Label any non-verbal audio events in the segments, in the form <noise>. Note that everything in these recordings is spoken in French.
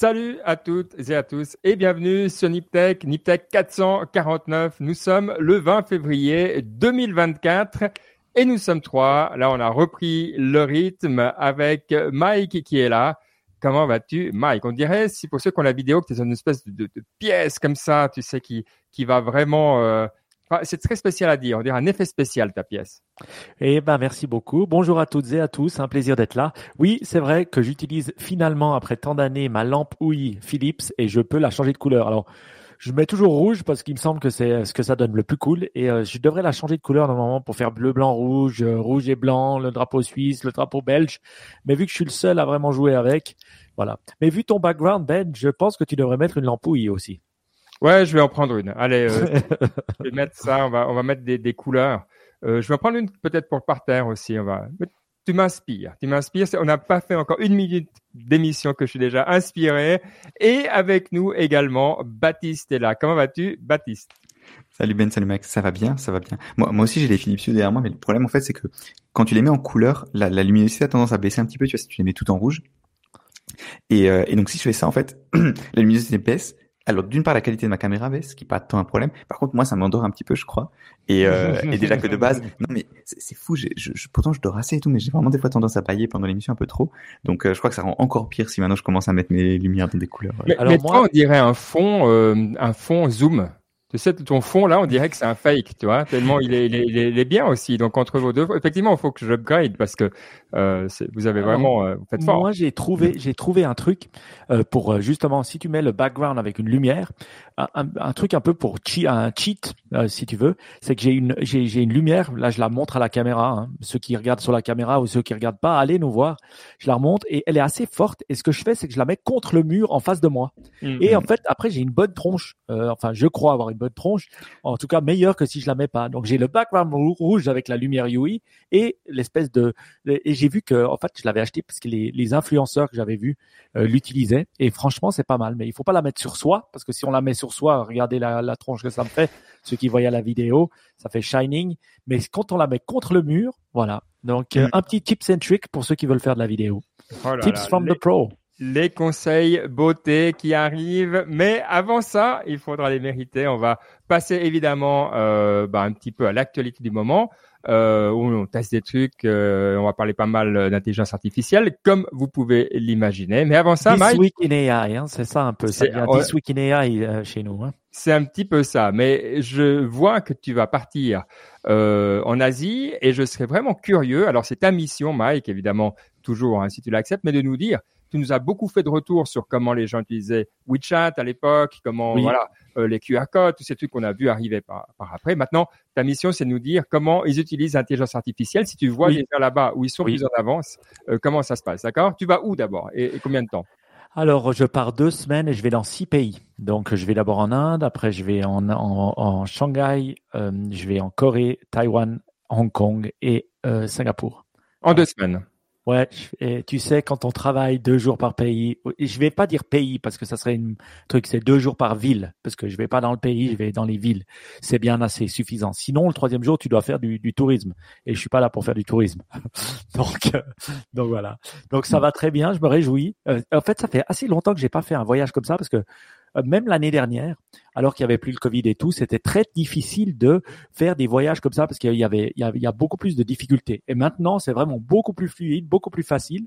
Salut à toutes et à tous et bienvenue sur Niptech, Niptech 449. Nous sommes le 20 février 2024 et nous sommes trois. Là, on a repris le rythme avec Mike qui est là. Comment vas-tu, Mike? On dirait, si pour ceux qui ont la vidéo, que tu es une espèce de, pièce comme ça, tu sais, qui, qui va vraiment euh, c'est très spécial à dire. On dirait un effet spécial ta pièce. Eh ben merci beaucoup. Bonjour à toutes et à tous. Un plaisir d'être là. Oui, c'est vrai que j'utilise finalement après tant d'années ma lampe Ouïe Philips et je peux la changer de couleur. Alors je mets toujours rouge parce qu'il me semble que c'est ce que ça donne le plus cool et euh, je devrais la changer de couleur normalement pour faire bleu, blanc, rouge, euh, rouge et blanc, le drapeau suisse, le drapeau belge. Mais vu que je suis le seul à vraiment jouer avec, voilà. Mais vu ton background Ben, je pense que tu devrais mettre une lampe Ouïe aussi. Ouais, je vais en prendre une. Allez, euh, <laughs> je vais mettre ça. On va, on va mettre des, des couleurs. Euh, je vais en prendre une peut-être pour le parterre aussi. On va. Tu m'inspires. Tu m'inspires. On n'a pas fait encore une minute d'émission que je suis déjà inspiré. Et avec nous également, Baptiste est là. Comment vas-tu, Baptiste? Salut Ben, salut Max, ça va bien, ça va bien. Moi, moi aussi j'ai les Philips Hue derrière moi, mais le problème en fait c'est que quand tu les mets en couleur, la, la, luminosité a tendance à baisser un petit peu, tu vois, si tu les mets tout en rouge. Et, euh, et donc si je fais ça en fait, <clears throat> la luminosité baisse, alors d'une part la qualité de ma caméra baisse, ce qui n'est pas tant un problème. Par contre moi ça m'endort un petit peu je crois. Et, euh, et déjà que de base, non mais c'est fou. Je, je, pourtant je dors assez et tout, mais j'ai vraiment des fois tendance à bailler pendant l'émission un peu trop. Donc euh, je crois que ça rend encore pire si maintenant je commence à mettre mes lumières dans des couleurs. Mais, Alors moi, on dirait un fond, euh, un fond zoom. Tu sais, ton fond là, on dirait que c'est un fake, tu vois, tellement il est, il est, il est, bien aussi. Donc entre vos deux, effectivement, il faut que j'upgrade parce que euh, vous avez vraiment, euh, vous faites fort. Moi, j'ai trouvé, j'ai trouvé un truc euh, pour justement, si tu mets le background avec une lumière, un, un truc un peu pour un cheat, si tu veux, c'est que j'ai une, j'ai, une lumière. Là, je la montre à la caméra. Hein. Ceux qui regardent sur la caméra ou ceux qui regardent pas, allez nous voir. Je la remonte et elle est assez forte. Et ce que je fais, c'est que je la mets contre le mur en face de moi. Mm-hmm. Et en fait, après, j'ai une bonne tronche. enfin, je crois avoir une bonne tronche. En tout cas, meilleure que si je la mets pas. Donc, j'ai le background rouge avec la lumière UI et l'espèce de, et j'ai vu que, en fait, je l'avais acheté parce que les, les influenceurs que j'avais vus euh, l'utilisaient. Et franchement, c'est pas mal. Mais il faut pas la mettre sur soi parce que si on la met sur soi, regardez la, la tronche que ça me fait. Ceux qui voyaient la vidéo, ça fait shining. Mais quand on la met contre le mur, voilà. Donc, euh, mm. un petit tips and trick pour ceux qui veulent faire de la vidéo. Oh tips from the pro les conseils beauté qui arrivent. Mais avant ça, il faudra les mériter. On va passer évidemment euh, bah, un petit peu à l'actualité du moment euh, où on teste des trucs. Euh, on va parler pas mal d'intelligence artificielle, comme vous pouvez l'imaginer. Mais avant ça, This Mike, Week in AI, hein, c'est ça un peu. C'est This Week in AI euh, chez nous. Hein. C'est un petit peu ça. Mais je vois que tu vas partir euh, en Asie et je serais vraiment curieux. Alors c'est ta mission, Mike, évidemment, toujours, hein, si tu l'acceptes, mais de nous dire tu nous as beaucoup fait de retours sur comment les gens utilisaient WeChat à l'époque, comment voilà euh, les QR codes, tous ces trucs qu'on a vu arriver par, par, après. Maintenant, ta mission, c'est de nous dire comment ils utilisent l'intelligence artificielle. Si tu vois les gens là-bas où ils sont plus en avance, euh, comment ça se passe, d'accord? Tu vas où d'abord et, combien de temps? Alors, je pars deux semaines et je vais dans six pays. Donc, je vais d'abord en Inde, après je vais en, en, en Shanghai, euh, je vais en Corée, Taïwan, Hong Kong et Singapour. En deux semaines. Ouais, et tu sais, quand on travaille deux jours par pays, je vais pas dire pays parce que ça serait un truc, c'est deux jours par ville, parce que je vais pas dans le pays, je vais dans les villes. C'est bien assez suffisant. Sinon, le troisième jour, tu dois faire du, du tourisme, et je suis pas là pour faire du tourisme. <laughs> donc, euh, donc voilà. Donc ça va très bien, je me réjouis. Euh, en fait, ça fait assez longtemps que j'ai pas fait un voyage comme ça parce que même l'année dernière, alors qu'il y avait plus le Covid et tout, c'était très difficile de faire des voyages comme ça parce qu'il y avait, il y, a beaucoup plus de difficultés. Et maintenant, c'est vraiment beaucoup plus fluide, beaucoup plus facile.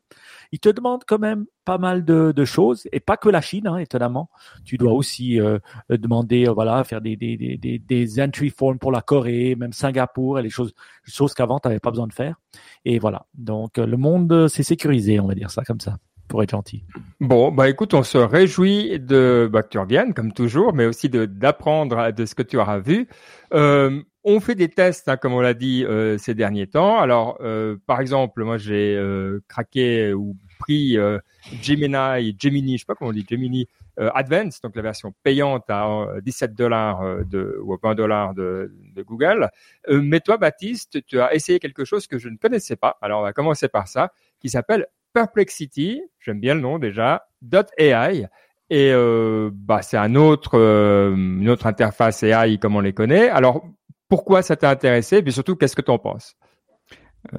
Ils te demandent quand même pas mal de, de choses et pas que la Chine, hein, étonnamment. Tu dois aussi euh, demander, euh, voilà, faire des, des, des, des, entry forms pour la Corée, même Singapour et les choses, choses qu'avant tu n'avais pas besoin de faire. Et voilà. Donc le monde s'est sécurisé, on va dire ça comme ça pour être gentil. Bon, bah écoute, on se réjouit de bah, que tu reviennes comme toujours, mais aussi d'apprendre de ce que tu auras vu. Euh, on fait des tests, hein, comme on l'a dit euh, ces derniers temps. Alors, euh, par exemple, moi j'ai craqué ou pris Gemini, Gemini, je sais pas comment on dit, Gemini Advance, donc la version payante à 17 dollars ou 20 dollars de, Google. mais toi, Baptiste, tu as essayé quelque chose que je ne connaissais pas. Alors, on va commencer par ça, qui s'appelle Perplexity, j'aime bien le nom déjà, .ai. Et euh, bah, c'est un autre, euh, une autre interface AI comme on les connaît. Alors, pourquoi ça t'a intéressé? Et puis surtout, qu'est-ce que tu en penses?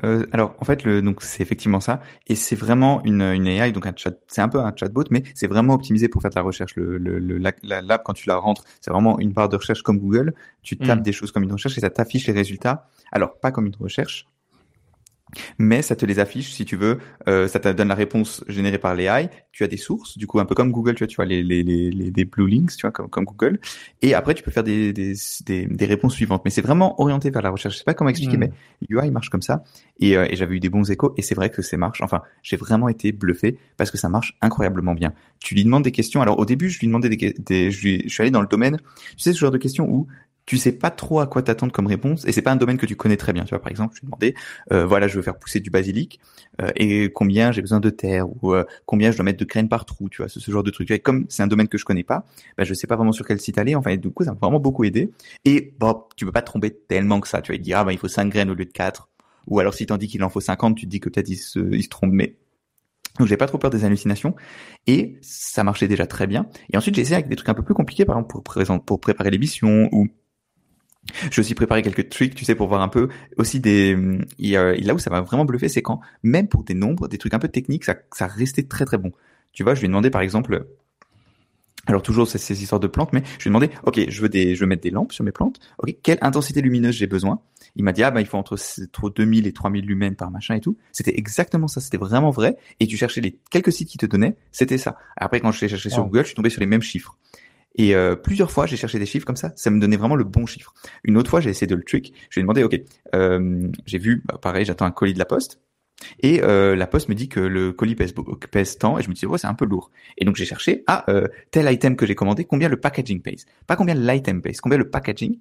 Euh, alors en fait, le, donc c'est effectivement ça, et c'est vraiment une, une AI, donc un chat, c'est un peu un chatbot, mais c'est vraiment optimisé pour faire de la recherche. Le, le, le la, l'app quand tu la rentres, c'est vraiment une barre de recherche comme Google. Tu tapes mm. des choses comme une recherche et ça t'affiche les résultats. Alors pas comme une recherche, mais ça te les affiche si tu veux. Euh, ça te donne la réponse générée par l'AI. Tu as des sources, du coup un peu comme Google, tu vois, tu vois les les les, les blue links, tu vois, comme comme Google. Et après tu peux faire des des des, des réponses suivantes. Mais c'est vraiment orienté vers la recherche. Je sais pas comment expliquer, hmm. mais UI marche comme ça. Et, euh, et j'avais eu des bons échos. Et c'est vrai que ça marche. Enfin, j'ai vraiment été bluffé parce que ça marche incroyablement bien. Tu lui demandes des questions. Alors au début, je lui demandais des, des je, lui, je suis allé dans le domaine. Tu sais ce genre de questions où tu sais pas trop à quoi t'attendre comme réponse et c'est pas un domaine que tu connais très bien. Tu vois, par exemple, je lui demandais, euh, voilà, je veux faire pousser du basilic euh, et combien j'ai besoin de terre ou euh, combien je dois mettre de graines par trou, tu vois, ce, genre de truc. Et comme c'est un domaine que je connais pas, bah, je sais pas vraiment sur quel site aller. Enfin, du coup, ça m'a vraiment beaucoup aidé. Et bon, tu peux pas te tromper tellement que ça. Tu vas te dire, ah bah il faut 5 graines au lieu de 4. Ou alors si t'en dis qu'il en faut 50, tu te dis que peut-être il se, il se trompe. Mais donc j'ai pas trop peur des hallucinations et ça marchait déjà très bien. Et ensuite j'ai essayé avec des trucs un peu plus compliqués, par exemple pour, pour préparer l'émission ou j'ai aussi préparé quelques tricks, tu sais, pour voir un peu aussi des. là où ça m'a vraiment bluffé, c'est quand même pour des nombres, des trucs un peu techniques, ça, ça restait très très bon. Tu vois, je lui ai demandé par exemple. Alors toujours ces, ces histoires de plantes, mais je lui ai demandé, ok, je veux des, je veux mettre des lampes sur mes plantes. Ok, quelle intensité lumineuse j'ai besoin? Il m'a dit ah bah il faut entre, entre 2000 et 3000 lumens par machin et tout. C'était exactement ça, c'était vraiment vrai. Et tu cherchais les quelques sites qui te donnaient, c'était ça. Après quand je l'ai cherché sur Google, je suis tombé sur les mêmes chiffres. Et euh, plusieurs fois, j'ai cherché des chiffres comme ça, ça me donnait vraiment le bon chiffre. Une autre fois, j'ai essayé de le trick. Je lui ai demandé, ok, euh, j'ai vu, bah, pareil, j'attends un colis de la poste. Et euh, la poste me dit que le colis pèse, pèse tant, et je me dis, ouais, c'est un peu lourd. Et donc j'ai cherché, ah, euh, tel item que j'ai commandé, combien le packaging pèse? Pas combien l'item pèse, combien le packaging?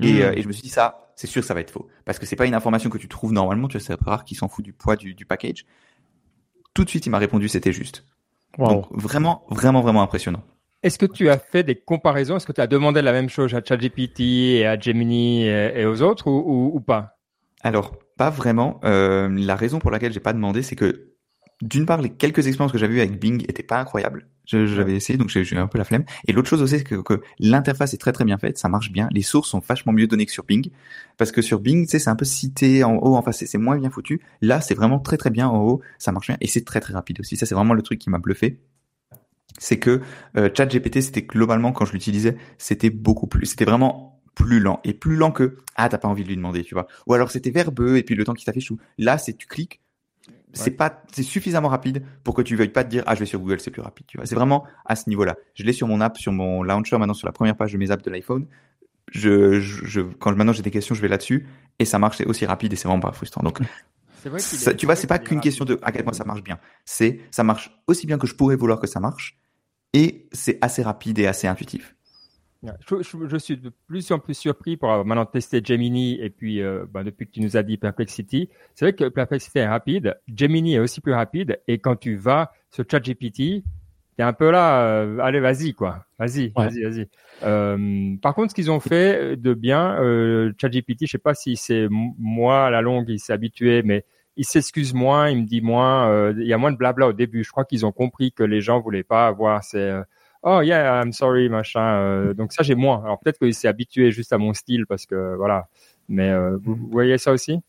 Et, hmm. euh, et, je me suis dit, ça, c'est sûr, ça va être faux. Parce que c'est pas une information que tu trouves normalement, tu vois, c'est rare qu'il s'en fout du poids du, du package. Tout de suite, il m'a répondu, c'était juste. Donc vraiment, vraiment, vraiment impressionnant. Est-ce que tu as fait des comparaisons? Est-ce que tu as demandé la même chose à ChatGPT et à Gemini et, aux autres ou, ou, pas? Alors, pas vraiment. Euh, la raison pour laquelle j'ai pas demandé, c'est que d'une part, les quelques expériences que j'avais eues avec Bing étaient pas incroyables. J'avais essayé, donc j'ai eu un peu la flemme. Et l'autre chose aussi, c'est que, que l'interface est très très bien faite, ça marche bien. Les sources sont vachement mieux données que sur Bing, parce que sur Bing, tu sais, c'est un peu cité en haut, enfin c'est moins bien foutu. Là, c'est vraiment très très bien en haut, ça marche bien, et c'est très très rapide aussi. Ça, c'est vraiment le truc qui m'a bluffé c'est que euh, ChatGPT, c'était globalement quand je l'utilisais, c'était beaucoup plus, c'était vraiment plus lent et plus lent que ah t'as pas envie de lui demander, tu vois. Ou alors c'était verbeux et puis le temps qui s'affiche là c'est tu cliques, c'est pas c'est suffisamment rapide pour que tu veuilles pas te dire ah je vais sur Google c'est plus rapide, tu vois. C'est vraiment à ce niveau-là. Je l'ai sur mon app, sur mon launcher maintenant sur la première page de mes apps de l'iPhone. Je, je, quand maintenant j'ai des questions, je vais là-dessus et ça marche, c'est aussi rapide et c'est vraiment pas frustrant. Donc <laughs> vrai tu vois, c'est pas qu'une question de à quel point ça marche bien. C'est ça marche aussi bien que je pourrais vouloir que ça marche et c'est assez rapide et assez intuitif. Je, suis de plus en plus surpris pour avoir maintenant testé Gemini et puis euh, ben, depuis que tu nous as dit Perplexity, c'est vrai que Perplexity est rapide, Gemini est aussi plus rapide et quand tu vas sur ChatGPT, t'es un peu là, euh, allez vas-y quoi, vas-y, vas-y, vas-y. Euh, par contre, ce qu'ils ont fait de bien, euh, ChatGPT, je sais pas si c'est moi à la longue il s'est habitué, mais il s'excuse moins, il me dit moins, euh, il y a moins de blabla au début. Je crois qu'ils ont compris que les gens voulaient pas avoir ces euh, oh yeah I'm sorry machin. Euh, donc ça j'ai moins. Alors peut-être qu'il s'est habitué juste à mon style parce que voilà. Mais vous, vous voyez ça aussi?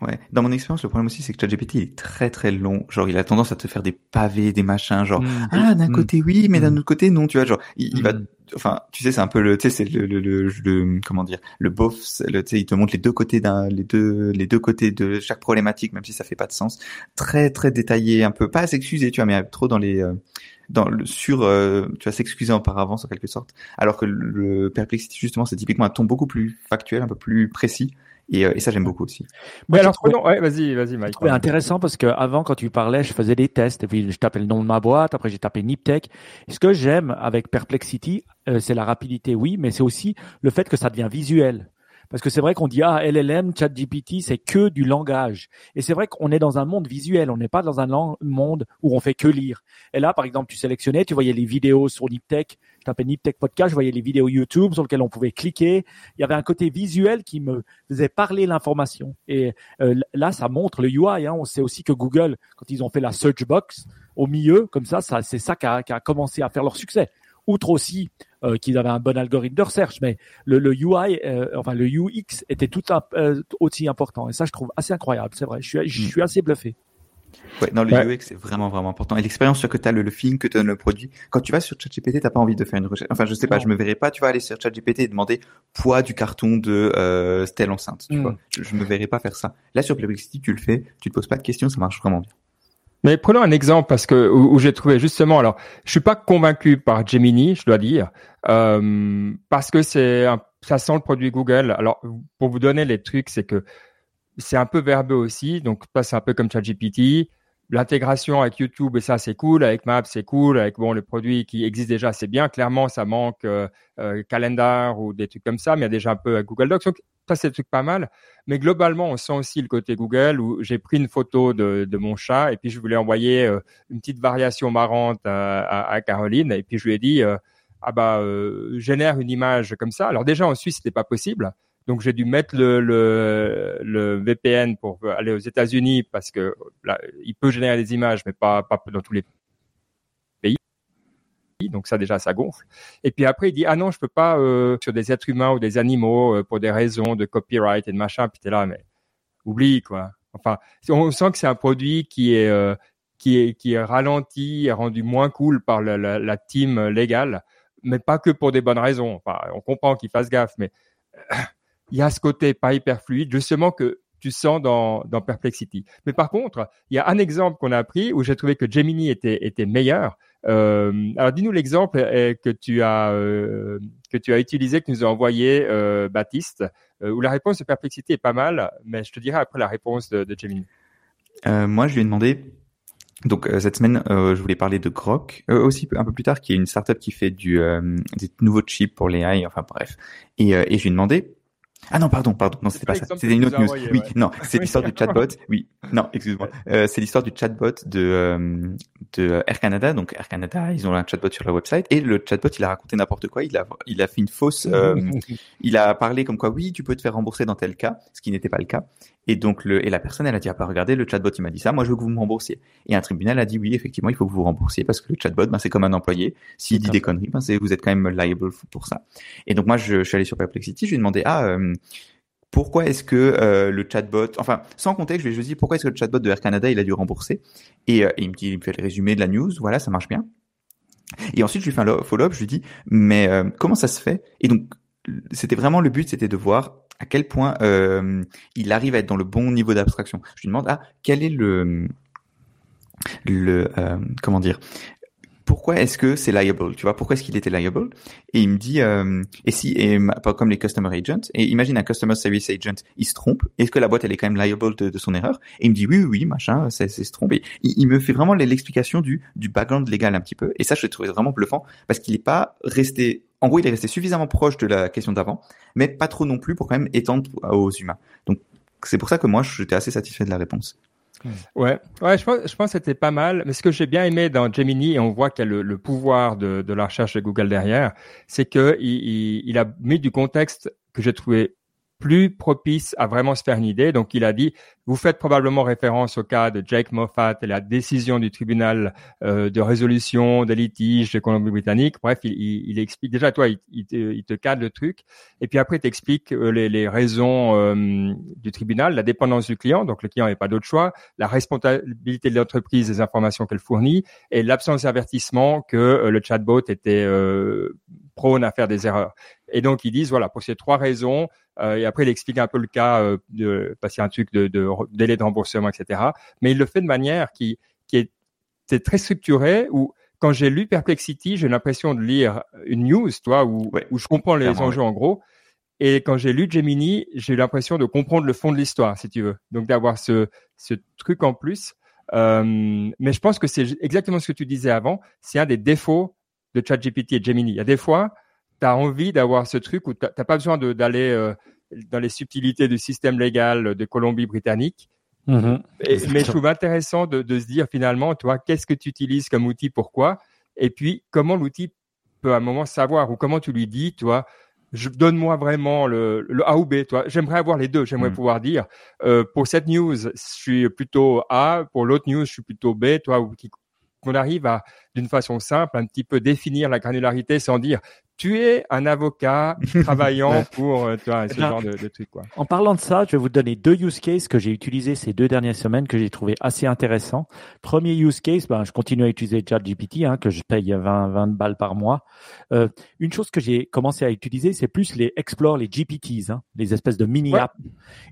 Ouais. Dans mon expérience, le problème aussi, c'est que ChatGPT est très très long. Genre, il a tendance à te faire des pavés, des machins. Genre, mm. ah d'un mm. côté oui, mais d'un mm. autre côté non. Tu vois, genre, il, va, enfin, tu sais, c'est un peu le, tu sais, c'est le, le, le, comment dire, le bof. Le, tu sais, il te montre les deux côtés d'un, les deux, les deux côtés de chaque problématique, même si ça fait pas de sens. Très très détaillé, un peu pas à s'excuser, tu vois, mais trop dans les. Euh, dans le sur euh, tu vas s'excuser en par avance en quelque sorte alors que le perplexity justement c'est typiquement un ton beaucoup plus factuel un peu plus précis et, euh, et ça, j'aime beaucoup aussi. Mais alors, ouais, vas-y, vas-y, Mike. C'est intéressant parce que avant, quand tu parlais, je faisais des tests, et puis je tapais le nom de ma boîte, après j'ai tapé Niptech. ce que j'aime avec Perplexity, euh, c'est la rapidité, oui, mais c'est aussi le fait que ça devient visuel. Parce que c'est vrai qu'on dit ah LLM, ChatGPT, c'est que du langage. Et c'est vrai qu'on est dans un monde visuel, on n'est pas dans un monde où on fait que lire. Et là, par exemple, tu sélectionnais, tu voyais les vidéos sur Niptech, je tapais Niptech Podcast, je voyais les vidéos YouTube sur lesquelles on pouvait cliquer. Il y avait un côté visuel qui me faisait parler l'information. Et euh, là, ça montre le UI. Hein. On sait aussi que Google, quand ils ont fait la search box au milieu, comme ça, ça c'est ça qui a, qui a commencé à faire leur succès outre aussi euh, qu'ils avaient un bon algorithme de recherche, mais le, le UI, euh, enfin le UX était tout un, euh, aussi important. Et ça, je trouve assez incroyable. C'est vrai. Je suis, je hmm. suis assez bluffé. Ouais, non, le UX c'est vraiment vraiment important. Et l'expérience que tu as, le, le, feeling que tu donne le produit. Quand tu vas sur ChatGPT, t'as pas envie de faire une recherche. Enfin, je sais pas, je me verrais pas. Tu vas aller sur ChatGPT et demander poids du carton de euh, telle enceinte. Tu hmm. vois, je, je, me verrais pas faire ça. Là, sur Perplexity, tu le fais, tu te poses pas de questions, ça marche vraiment bien. Mais prenons un exemple parce que où, j'ai trouvé justement. Alors, je suis pas convaincu par Gemini, je dois dire, euh, parce que c'est ça sent le produit Google. Alors, pour vous donner les trucs, c'est que c'est un peu verbeux aussi. Donc, c'est un peu comme ChatGPT. L'intégration avec YouTube et ça c'est cool, avec Maps c'est cool, avec bon les produits qui existent déjà c'est bien. Clairement ça manque euh, euh, Calendar ou des trucs comme ça, mais il y a déjà un peu Google Docs. Donc ça c'est des trucs pas mal. Mais globalement on sent aussi le côté Google où j'ai pris une photo de, de, mon chat et puis je voulais envoyer euh, une petite variation marrante à, à, Caroline et puis je lui ai dit ah bah génère une image comme ça. Alors déjà en Suisse c'était pas possible. Donc j'ai dû mettre le, le, VPN pour aller aux États-Unis parce que là, il peut générer des images, mais pas, pas dans tous les. Donc ça déjà ça gonfle. Et puis après il dit ah non je peux pas euh, sur des êtres humains ou des animaux euh, pour des raisons de copyright et de machin. Puis t'es là mais oublie quoi. Enfin on sent que c'est un produit qui est euh, qui est qui est ralenti, rendu moins cool par la, team légale, mais pas que pour des bonnes raisons. Enfin on comprend qu'il fasse gaffe, mais <coughs> il y a ce côté pas hyper fluide, justement que tu sens dans, dans Perplexity. Mais par contre, il y a un exemple qu'on a pris où j'ai trouvé que Gemini était, était meilleur. Euh, alors, dis-nous l'exemple que tu as euh, que tu as utilisé, que nous a envoyé euh, Baptiste, où la réponse de Perplexity est pas mal, mais je te dirai après la réponse de, de moi, je lui ai demandé. Donc cette semaine, je voulais parler de Grok, aussi un peu plus tard, qui est une startup qui fait du des nouveaux chips pour les AI, enfin bref. Et, et je lui ai demandé ah non, pardon, pardon, non, c'était pas ça. C'était une autre news. oui, non, c'est l'histoire du chatbot. <laughs> Oui, non, excuse-moi. Euh, c'est l'histoire du chatbot de euh, de Air Canada. Donc Air Canada, ils ont un chatbot sur leur website et le chatbot, il a raconté n'importe quoi. Il a il a fait une fausse. Euh, <laughs> il a parlé comme quoi, oui, tu peux te faire rembourser dans tel cas, ce qui n'était pas le cas. Et donc le et la personne, elle a dit, ah pas bah, regardez, le chatbot, il m'a dit ça. Moi, je veux que vous me remboursiez. Et un tribunal a dit, oui, effectivement, il faut que vous vous remboursiez parce que le chatbot, ben, c'est comme un employé. S'il dit des conneries, ben, vous êtes quand même liable pour ça. Et donc moi, je, je suis allé sur Perplexity, je lui ai demandé, ah pourquoi est-ce que euh, le chatbot, enfin, sans contexte, je vais juste dire pourquoi est-ce que le chatbot de Air Canada, il a dû rembourser? Et, euh, il me dit, il me fait le résumé de la news, voilà, ça marche bien. Et ensuite, je lui fais un follow-up, je lui dis, mais euh, comment ça se fait? Et donc, c'était vraiment le but, c'était de voir à quel point il arrive à être dans le bon niveau d'abstraction. Je lui demande, ah, quel est le le comment dire pourquoi est-ce que c'est liable Tu vois, pourquoi est-ce qu'il était liable? Et il me dit, euh, et si, et comme les customer agents, et imagine un customer service agent, il se trompe, est-ce que la boîte elle est quand même liable de, son erreur? Et il me dit oui, oui, oui machin, c'est se tromper. Il, il, me fait vraiment l'explication du du background légal un petit peu, et ça je l'ai trouvé vraiment bluffant parce qu'il n'est pas resté, en gros il est resté suffisamment proche de la question d'avant, mais pas trop non plus pour quand même étendre aux humains. Donc c'est pour ça que moi j'étais assez satisfait de la réponse. Ouais, ouais, je pense, je pense que c'était pas mal. Mais ce que j'ai bien aimé dans Gemini, et on voit qu'il y a le, pouvoir de, la recherche de Google derrière, c'est que il, il, a mis du contexte que j'ai trouvé plus propice à vraiment se faire une idée. Donc, il a dit, vous faites probablement référence au cas de Jake Moffat et la décision du tribunal euh, de résolution des litiges de Colombie-Britannique. Bref, il, il, explique déjà, toi, il, te, il, te, cadre le truc. Et puis après, il t'explique euh, les, les, raisons euh, du tribunal, la dépendance du client. Donc, le client n'a pas d'autre choix, la responsabilité de l'entreprise des informations qu'elle fournit et l'absence d'avertissement que euh, le chatbot était prône à faire des erreurs. Et donc ils disent voilà pour ces trois raisons. Euh, et après il explique un peu le cas euh, de a un truc de, de, délai de remboursement etc. Mais il le fait de manière qui qui est, c'est très structuré où quand j'ai lu Perplexity, j'ai l'impression de lire une news, toi, où, où je comprends les enjeux en gros. Et quand j'ai lu Gemini, j'ai eu l'impression de comprendre le fond de l'histoire, si tu veux. Donc d'avoir ce, ce truc en plus. Euh, mais je pense que c'est exactement ce que tu disais avant. C'est un des défauts de ChatGPT et Gemini. Il y a des fois, tu as envie d'avoir ce truc où tu n'as pas besoin d'aller euh, dans les subtilités du système légal de Colombie-Britannique. Mm-hmm. mais je trouve intéressant de, de, se dire finalement, toi, qu'est-ce que tu utilises comme outil, pourquoi, et puis comment l'outil peut à un moment savoir? Ou comment tu lui dis, toi, je donne-moi vraiment le, le, A ou B. Toi, j'aimerais avoir les deux. J'aimerais mm. pouvoir dire euh, pour cette news, je suis plutôt A, pour l'autre news, je suis plutôt B. Toi, ou qui qu'on arrive à, d'une façon simple, un petit peu définir la granularité sans dire tu es un avocat <laughs> travaillant pour euh, ce eh genre de, de truc. Quoi. En parlant de ça, je vais vous donner deux use cases que j'ai utilisés ces deux dernières semaines que j'ai trouvé assez intéressants. Premier use case, ben, je continue à utiliser ChatGPT, hein, que je paye 20, 20 balles par mois. Euh, une chose que j'ai commencé à utiliser, c'est plus les Explore, les GPTs, hein, les espèces de mini-apps.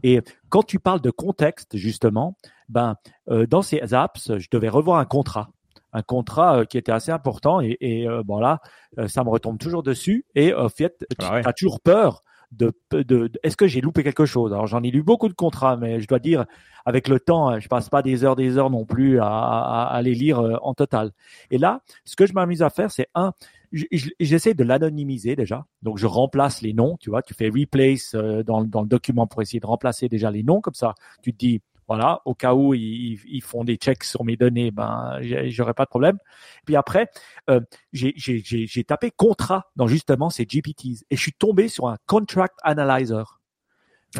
Et quand tu parles de contexte, justement, ben, euh, dans ces apps, je devais revoir un contrat un contrat euh, qui était assez important et, et euh, bon là, euh, ça me retombe toujours dessus et en fait, tu ah as toujours peur de, de, est-ce que j'ai loupé quelque chose? Alors j'en ai lu beaucoup de contrats, mais je dois dire avec le temps, je passe pas des heures, des heures non plus à, à, les lire en total. Et là, ce que je m'amuse à faire, c'est un, j'essaie de l'anonymiser déjà. Donc je remplace les noms, tu vois, tu fais replace dans, dans le document pour essayer de remplacer déjà les noms comme ça. Tu te dis voilà, au cas où ils, ils, font des checks sur mes données, ben j'aurais pas de problème. Puis après, euh, j'ai tapé contrat dans justement ces GPTs et je suis tombé sur un contract analyzer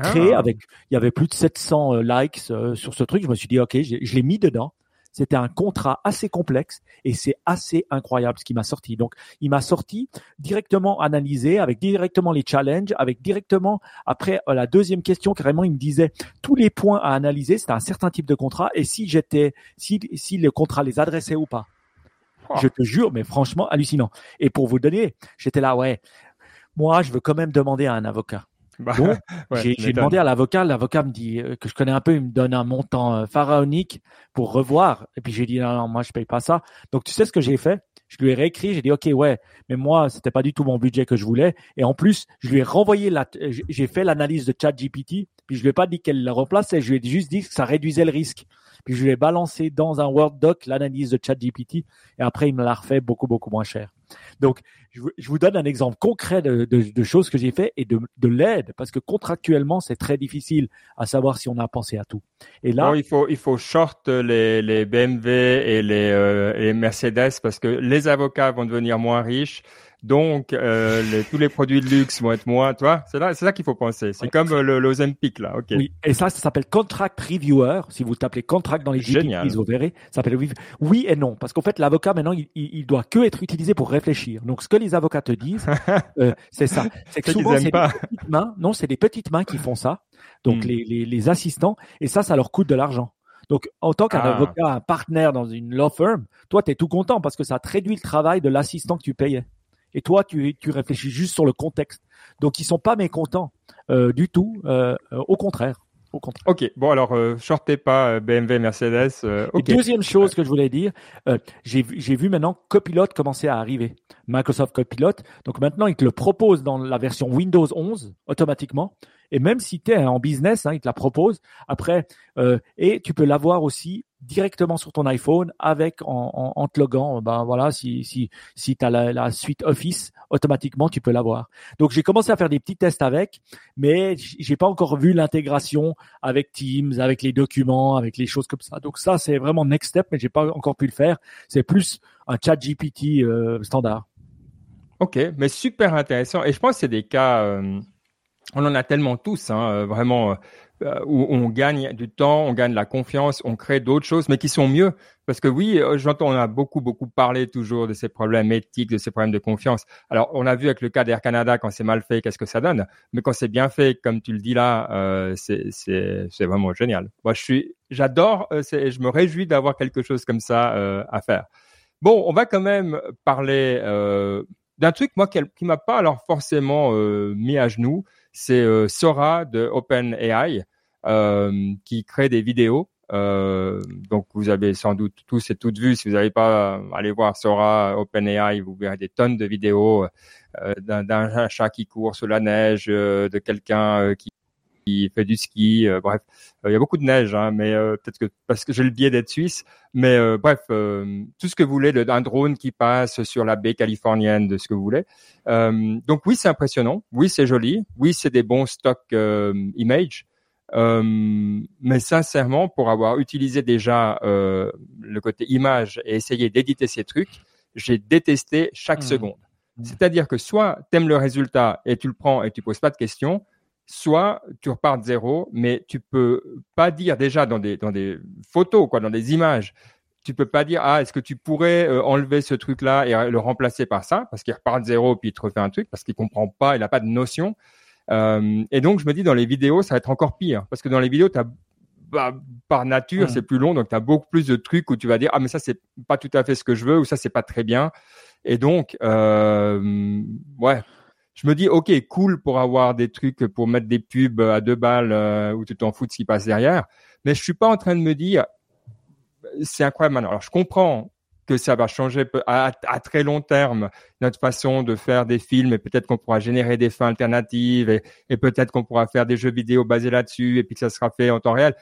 créé ah. avec, il y avait plus de 700 euh, likes euh, sur ce truc. Je me suis dit ok, je l'ai mis dedans c'était un contrat assez complexe et c'est assez incroyable ce qui m'a sorti. Donc, il m'a sorti directement analysé avec directement les challenges, avec directement après euh, la deuxième question carrément, il me disait tous les points à analyser. C'était un certain type de contrat et si j'étais, si, si le contrat les adressait ou pas. Oh. Je te jure, mais franchement hallucinant. Et pour vous donner, j'étais là, ouais. Moi, je veux quand même demander à un avocat. Bah, Donc, <laughs> j'ai demandé à l'avocat, l'avocat me dit euh, que je connais un peu, il me donne un montant euh, pharaonique pour revoir. Et puis j'ai dit non, non, moi je paye pas ça. Donc tu sais ce que j'ai fait? Je lui ai réécrit, j'ai dit ok ouais, mais moi c'était pas du tout mon budget que je voulais. Et en plus, je lui ai renvoyé la, j'ai fait l'analyse de ChatGPT, puis je lui ai pas dit qu'elle la remplaçait, je lui ai juste dit que ça réduisait le risque. Puis je lui ai balancé dans un Word doc l'analyse de ChatGPT, et après il me l'a refait beaucoup beaucoup moins cher. Donc, je, vous donne un exemple concret de, choses que j'ai fait et de, l'aide, parce que contractuellement, c'est très difficile à savoir si on a pensé à tout. Et là, il faut il faut short les, BMW et les, euh, les Mercedes parce que les avocats vont devenir moins riches donc, euh, les, tous les produits de luxe vont être moins, toi. C'est là, c'est là qu'il faut penser. C'est comme euh, le l'Ozempic là. Ok. Oui. Et ça, ça s'appelle contract reviewer. Si vous tapez contract dans les GPTs, vous verrez. Ça s'appelle oui et non, parce qu'en fait, l'avocat maintenant, il, il, doit que être utilisé pour réfléchir. Donc, ce que les avocats te disent, <laughs> euh, c'est ça. C'est que souvent, c'est des petites mains. Non, c'est des petites mains qui font ça. Donc, hmm. les, les, les assistants. Et ça, ça leur coûte de l'argent. Donc, en tant qu'un ah. avocat, un partenaire dans une law firm, toi, tu es tout content parce que ça te réduit le travail de l'assistant que tu payais et toi tu, tu réfléchis juste sur le contexte. Donc ils sont pas mécontents euh, du tout, euh, euh, au contraire. Au contraire. Ok, bon alors euh, shortez pas BMW, Mercedes. Euh, deuxième chose que je voulais dire, j'ai vu maintenant Copilot commencer à arriver. Microsoft Copilot. Donc maintenant, ils te le proposent dans la version Windows 11 automatiquement. Et même si tu es en business, hein, ils te la proposent. Après, et tu peux l'avoir aussi directement sur ton iPhone avec en, en, te loguant. Ben voilà, si si si as la, la, suite Office, automatiquement tu peux l'avoir. Donc j'ai commencé à faire des petits tests avec, mais j'ai pas encore vu l'intégration avec Teams, avec les documents, avec les choses comme ça. Donc ça c'est vraiment next step, mais j'ai pas encore pu le faire. C'est plus un chat GPT euh, standard. Ok, mais super intéressant. Et je pense que c'est des cas, euh, on en a tellement tous, hein, euh, vraiment euh, où on gagne du temps, on gagne la confiance, on crée d'autres choses, mais qui sont mieux. Parce que oui, euh, j'entends, on a beaucoup, beaucoup parlé toujours de ces problèmes éthiques, de ces problèmes de confiance. Alors, on a vu avec le cas d'Air Canada, quand c'est mal fait, qu'est-ce que ça donne? Mais quand c'est bien fait, comme tu le dis là, euh, c'est vraiment génial. Moi, je suis, j'adore, euh, je me réjouis d'avoir quelque chose comme ça euh, à faire. Bon, on va quand même parler d'un truc, moi, qui, qui m'a pas alors forcément mis à genoux c'est euh, Sora de OpenAI euh, qui crée des vidéos. Euh, donc vous avez sans doute tous et toutes vu. Si vous n'avez pas, allez voir Sora OpenAI, vous verrez des tonnes de vidéos d'un chat qui court sous la neige, de quelqu'un qui qui fait du ski. Euh, bref, euh, il y a beaucoup de neige, hein, mais euh, peut-être que parce que j'ai le biais d'être suisse. Mais bref, tout ce que vous voulez, un drone qui passe sur la baie californienne, de ce que vous voulez. donc oui, c'est impressionnant. Oui, c'est joli. Oui, c'est des bons stocks images. mais sincèrement, pour avoir utilisé déjà le côté image et essayé d'éditer ces trucs, j'ai détesté chaque mmh. seconde. Mmh. C'est-à-dire que soit t'aimes le résultat et tu le prends et tu poses pas de questions, soit tu repars de zéro, mais tu peux pas dire déjà dans des, dans des photos, quoi, dans des images, tu peux pas dire ah est-ce que tu pourrais euh, enlever ce truc là et le remplacer par ça? Parce qu'il repart de zéro puis il te refait un truc parce qu'il comprend pas il a pas de notion. Euh, et donc je me dis dans les vidéos ça va être encore pire. Parce que dans les vidéos tu as bah, par nature c'est plus long donc tu as beaucoup plus de trucs où tu vas dire ah mais ça c'est pas tout à fait ce que je veux ou ça c'est pas très bien. Et donc euh, ouais je me dis ok cool pour avoir des trucs pour mettre des pubs à deux balles euh, où tu t'en fous de ce qui passe derrière mais je suis pas en train de me dire c'est incroyable maintenant. Alors, je comprends que ça va changer à, très long terme notre façon de faire des films et peut-être qu'on pourra générer des fins alternatives et, peut-être qu'on pourra faire des jeux vidéo basés là-dessus et puis que ça sera fait en temps réel.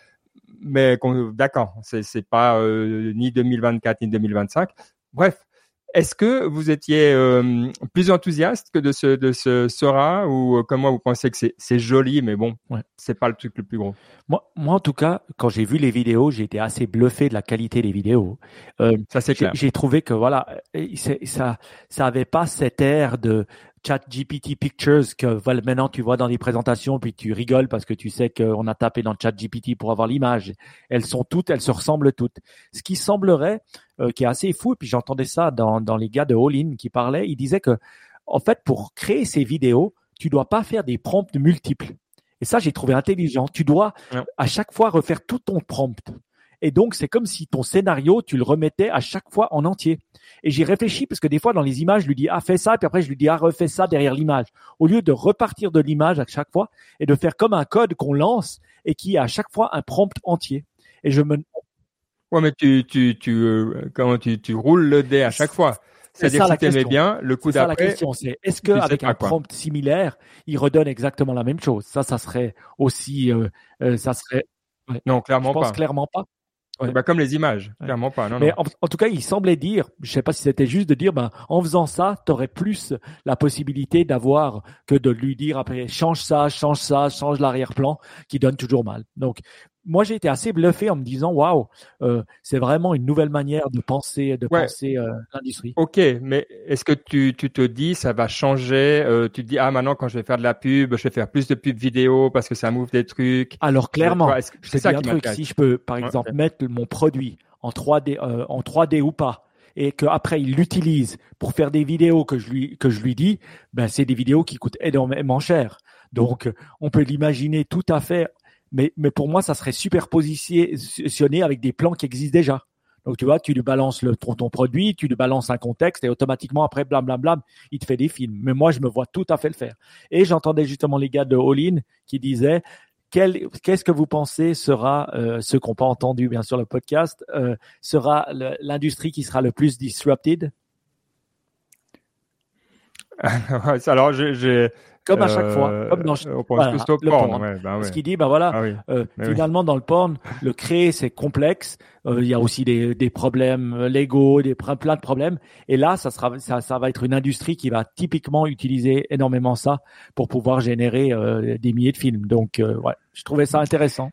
Mais d'accord, c'est, pas euh, ni 2024 ni 2025. Bref, est-ce que vous étiez euh, plus enthousiaste que de ce de ce Sora ou euh, comment vous pensez que c'est c'est joli mais bon ouais. c'est pas le truc le plus gros? Moi moi en tout cas quand j'ai vu les vidéos j'ai été assez bluffé de la qualité des vidéos. Euh, ça c'est clair. J'ai trouvé que voilà ça ça avait pas cet air de chat GPT Pictures que voilà, maintenant tu vois dans les présentations, puis tu rigoles parce que tu sais qu'on a tapé dans chat GPT pour avoir l'image. Elles sont toutes, elles se ressemblent toutes. Ce qui semblerait, euh, qui est assez fou, et puis j'entendais ça dans, dans les gars de All In qui parlaient, ils disaient que en fait pour créer ces vidéos, tu dois pas faire des prompts multiples. Et ça, j'ai trouvé intelligent. Tu dois à chaque fois refaire tout ton prompt. Et donc, c'est comme si ton scénario, tu le remettais à chaque fois en entier. Et j'ai réfléchi parce que des fois, dans les images, je lui dis, ah, fais ça, puis après, je lui dis, ah, refais ça derrière l'image. Au lieu de repartir de l'image à chaque fois et de faire comme un code qu'on lance et qui a à chaque fois un prompt entier. Et je me. Ouais, mais tu, tu, tu, euh, comment tu, tu roules le dé à chaque fois. C'est-à-dire que si bien, le coup d'après. la question, c'est est-ce qu'avec un prompt similaire, il redonne exactement la même chose? Ça, ça serait aussi, euh, euh, ça serait. Non, clairement je pense clairement pas. Bah comme les images, clairement pas. Non, Mais En, tout cas, il semblait dire, je sais pas si c'était juste de dire, ben en faisant ça, tu aurais plus la possibilité d'avoir que de lui dire après change ça, change ça, change l'arrière-plan, qui donne toujours mal. Donc moi j'ai été assez bluffé en me disant waouh euh, c'est vraiment une nouvelle manière de penser de penser euh, l'industrie. Ok, mais est-ce que tu, tu te dis ça va changer euh, Tu te dis ah maintenant quand je vais faire de la pub, je vais faire plus de pub vidéo parce que ça m'ouvre des trucs. Alors clairement, c'est ça un truc. Si je peux par exemple mettre mon produit en 3D euh, en 3D ou pas et qu'après il l'utilise pour faire des vidéos que je lui que je lui dis, ben c'est des vidéos qui coûtent énormément cher. Donc on peut l'imaginer tout à fait mais, pour moi, ça serait superpositionné avec des plans qui existent déjà. Donc tu vois, tu lui balances le, ton, produit, tu lui balances un contexte et automatiquement après, blam blam blam, il te fait des films. Mais moi, je me vois tout à fait le faire. Et j'entendais justement les gars de All In qui disaient qu'est-ce que vous pensez sera, euh, ce qu'on pas entendu bien sûr le podcast, euh, sera l'industrie qui sera le plus disrupted? <laughs> Alors j'ai comme à chaque fois, euh, comme dans voilà, le porn. Ouais, bah ouais. Ce qui dit, ben voilà, ah oui. euh, finalement oui. dans le porn, le créer c'est complexe. Euh, il y a aussi des, des problèmes légaux, des plein de problèmes. Et là, ça sera, ça, ça va être une industrie qui va typiquement utiliser énormément ça pour pouvoir générer euh, des milliers de films. Donc, euh, ouais, je trouvais ça intéressant.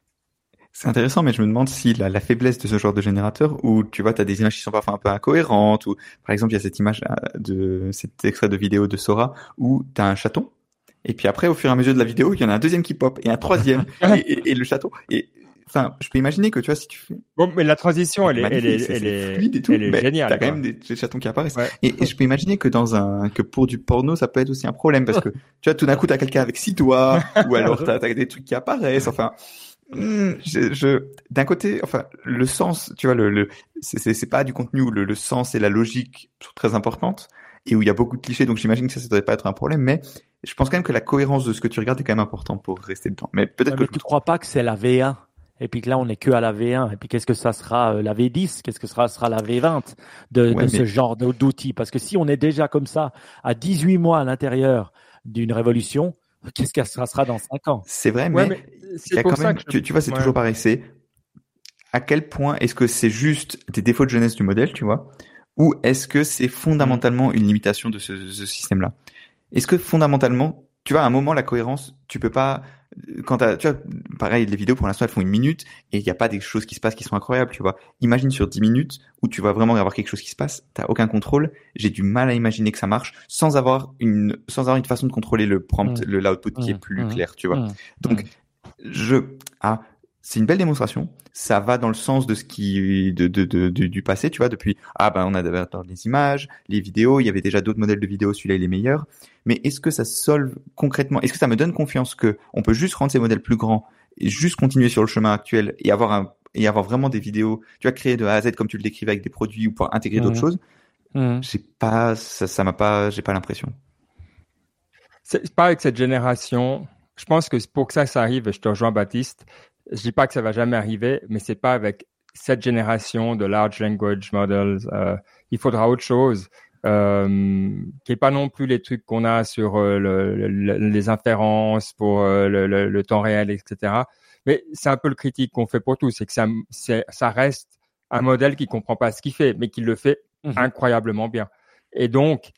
C'est intéressant, mais je me demande si la, la, faiblesse de ce genre de générateur, où tu vois, tu as des images qui sont parfois un peu incohérentes, ou par exemple, il y a cette image de cet extrait de vidéo de Sora où tu as un chaton, et puis après, au fur et à mesure de la vidéo, il y en a un deuxième qui pop et un troisième <laughs> et, et, et, le château. Et enfin, je peux imaginer que tu vois si tu fais. Bon, mais la transition, elle est, elle est, elle est, fluide et tout. Elle est géniale. T'as quand même des, des, chatons qui apparaissent. Ouais. Et, et, je peux imaginer que dans un, que pour du porno, ça peut être aussi un problème parce que tu vois, tout d'un coup, t'as quelqu'un avec six doigts <laughs> ou alors t'as as des trucs qui apparaissent. Enfin, hmm, je, je d'un côté, enfin, le sens, tu vois, le, le c'est pas du contenu où le, le sens et la logique sont très importantes et où il y a beaucoup de clichés, donc j'imagine que ça, ça devrait pas être un problème, mais je pense quand même que la cohérence de ce que tu regardes est quand même important pour rester dedans. Mais peut-être que tu crois pas que c'est la V1 et puis que là on est que à la V1 et puis qu'est-ce que ça sera euh, la V10 qu'est-ce que sera sera la V20 de, ouais, de mais... ce genre d'outils? Parce que si on est déjà comme ça à 18 mois à l'intérieur d'une révolution <laughs> qu'est-ce que ça sera dans 5 ans? C'est vrai mais, mais il y a quand même je... tu, tu, vois c'est ouais. toujours pareil c'est à quel point est-ce que c'est juste des défauts de jeunesse du modèle tu vois ou est-ce que c'est fondamentalement une limitation de ce, ce système là est-ce que fondamentalement, tu vois, à un moment, la cohérence, tu peux pas, quand tu vois, pareil, les vidéos pour l'instant, elles font une minute et il n'y a pas des choses qui se passent qui sont incroyables, tu vois. Imagine sur 10 minutes où tu vas vraiment avoir quelque chose qui se passe, t'as aucun contrôle. J'ai du mal à imaginer que ça marche sans avoir une, sans avoir une façon de contrôler le prompt, mmh. le l'output mmh. qui est plus mmh. clair, tu vois. Donc, je, ah, c'est une belle démonstration. Ça va dans le sens de ce qui de, de, de, du passé, tu vois, depuis ah ben on a d'abord les images, les vidéos, il y avait déjà d'autres modèles de vidéos, celui-là il est meilleur. Mais est-ce que ça solve concrètement Est-ce que ça me donne confiance que on peut juste rendre ces modèles plus grands et juste continuer sur le chemin actuel et avoir un et avoir vraiment des vidéos, tu vois, créer de A à Z comme tu le décrivais avec des produits ou pouvoir intégrer d'autres mmh. choses? Mmh. J'ai pas ça, ça m'a pas, j'ai pas l'impression. C'est pas avec cette génération. Je pense que pour que ça, ça arrive, je te rejoins Baptiste, je dis pas que ça va jamais arriver, mais c'est pas avec cette génération de large language models. Euh, il faudra autre chose, euh, qui est pas non plus les trucs qu'on a sur euh, le, les inférences pour euh, le, temps réel, etc. Mais c'est un peu le critique qu'on fait pour tout, c'est que ça, ça reste un modèle qui comprend pas ce qu'il fait, mais qui le fait mmh incroyablement bien. Et donc,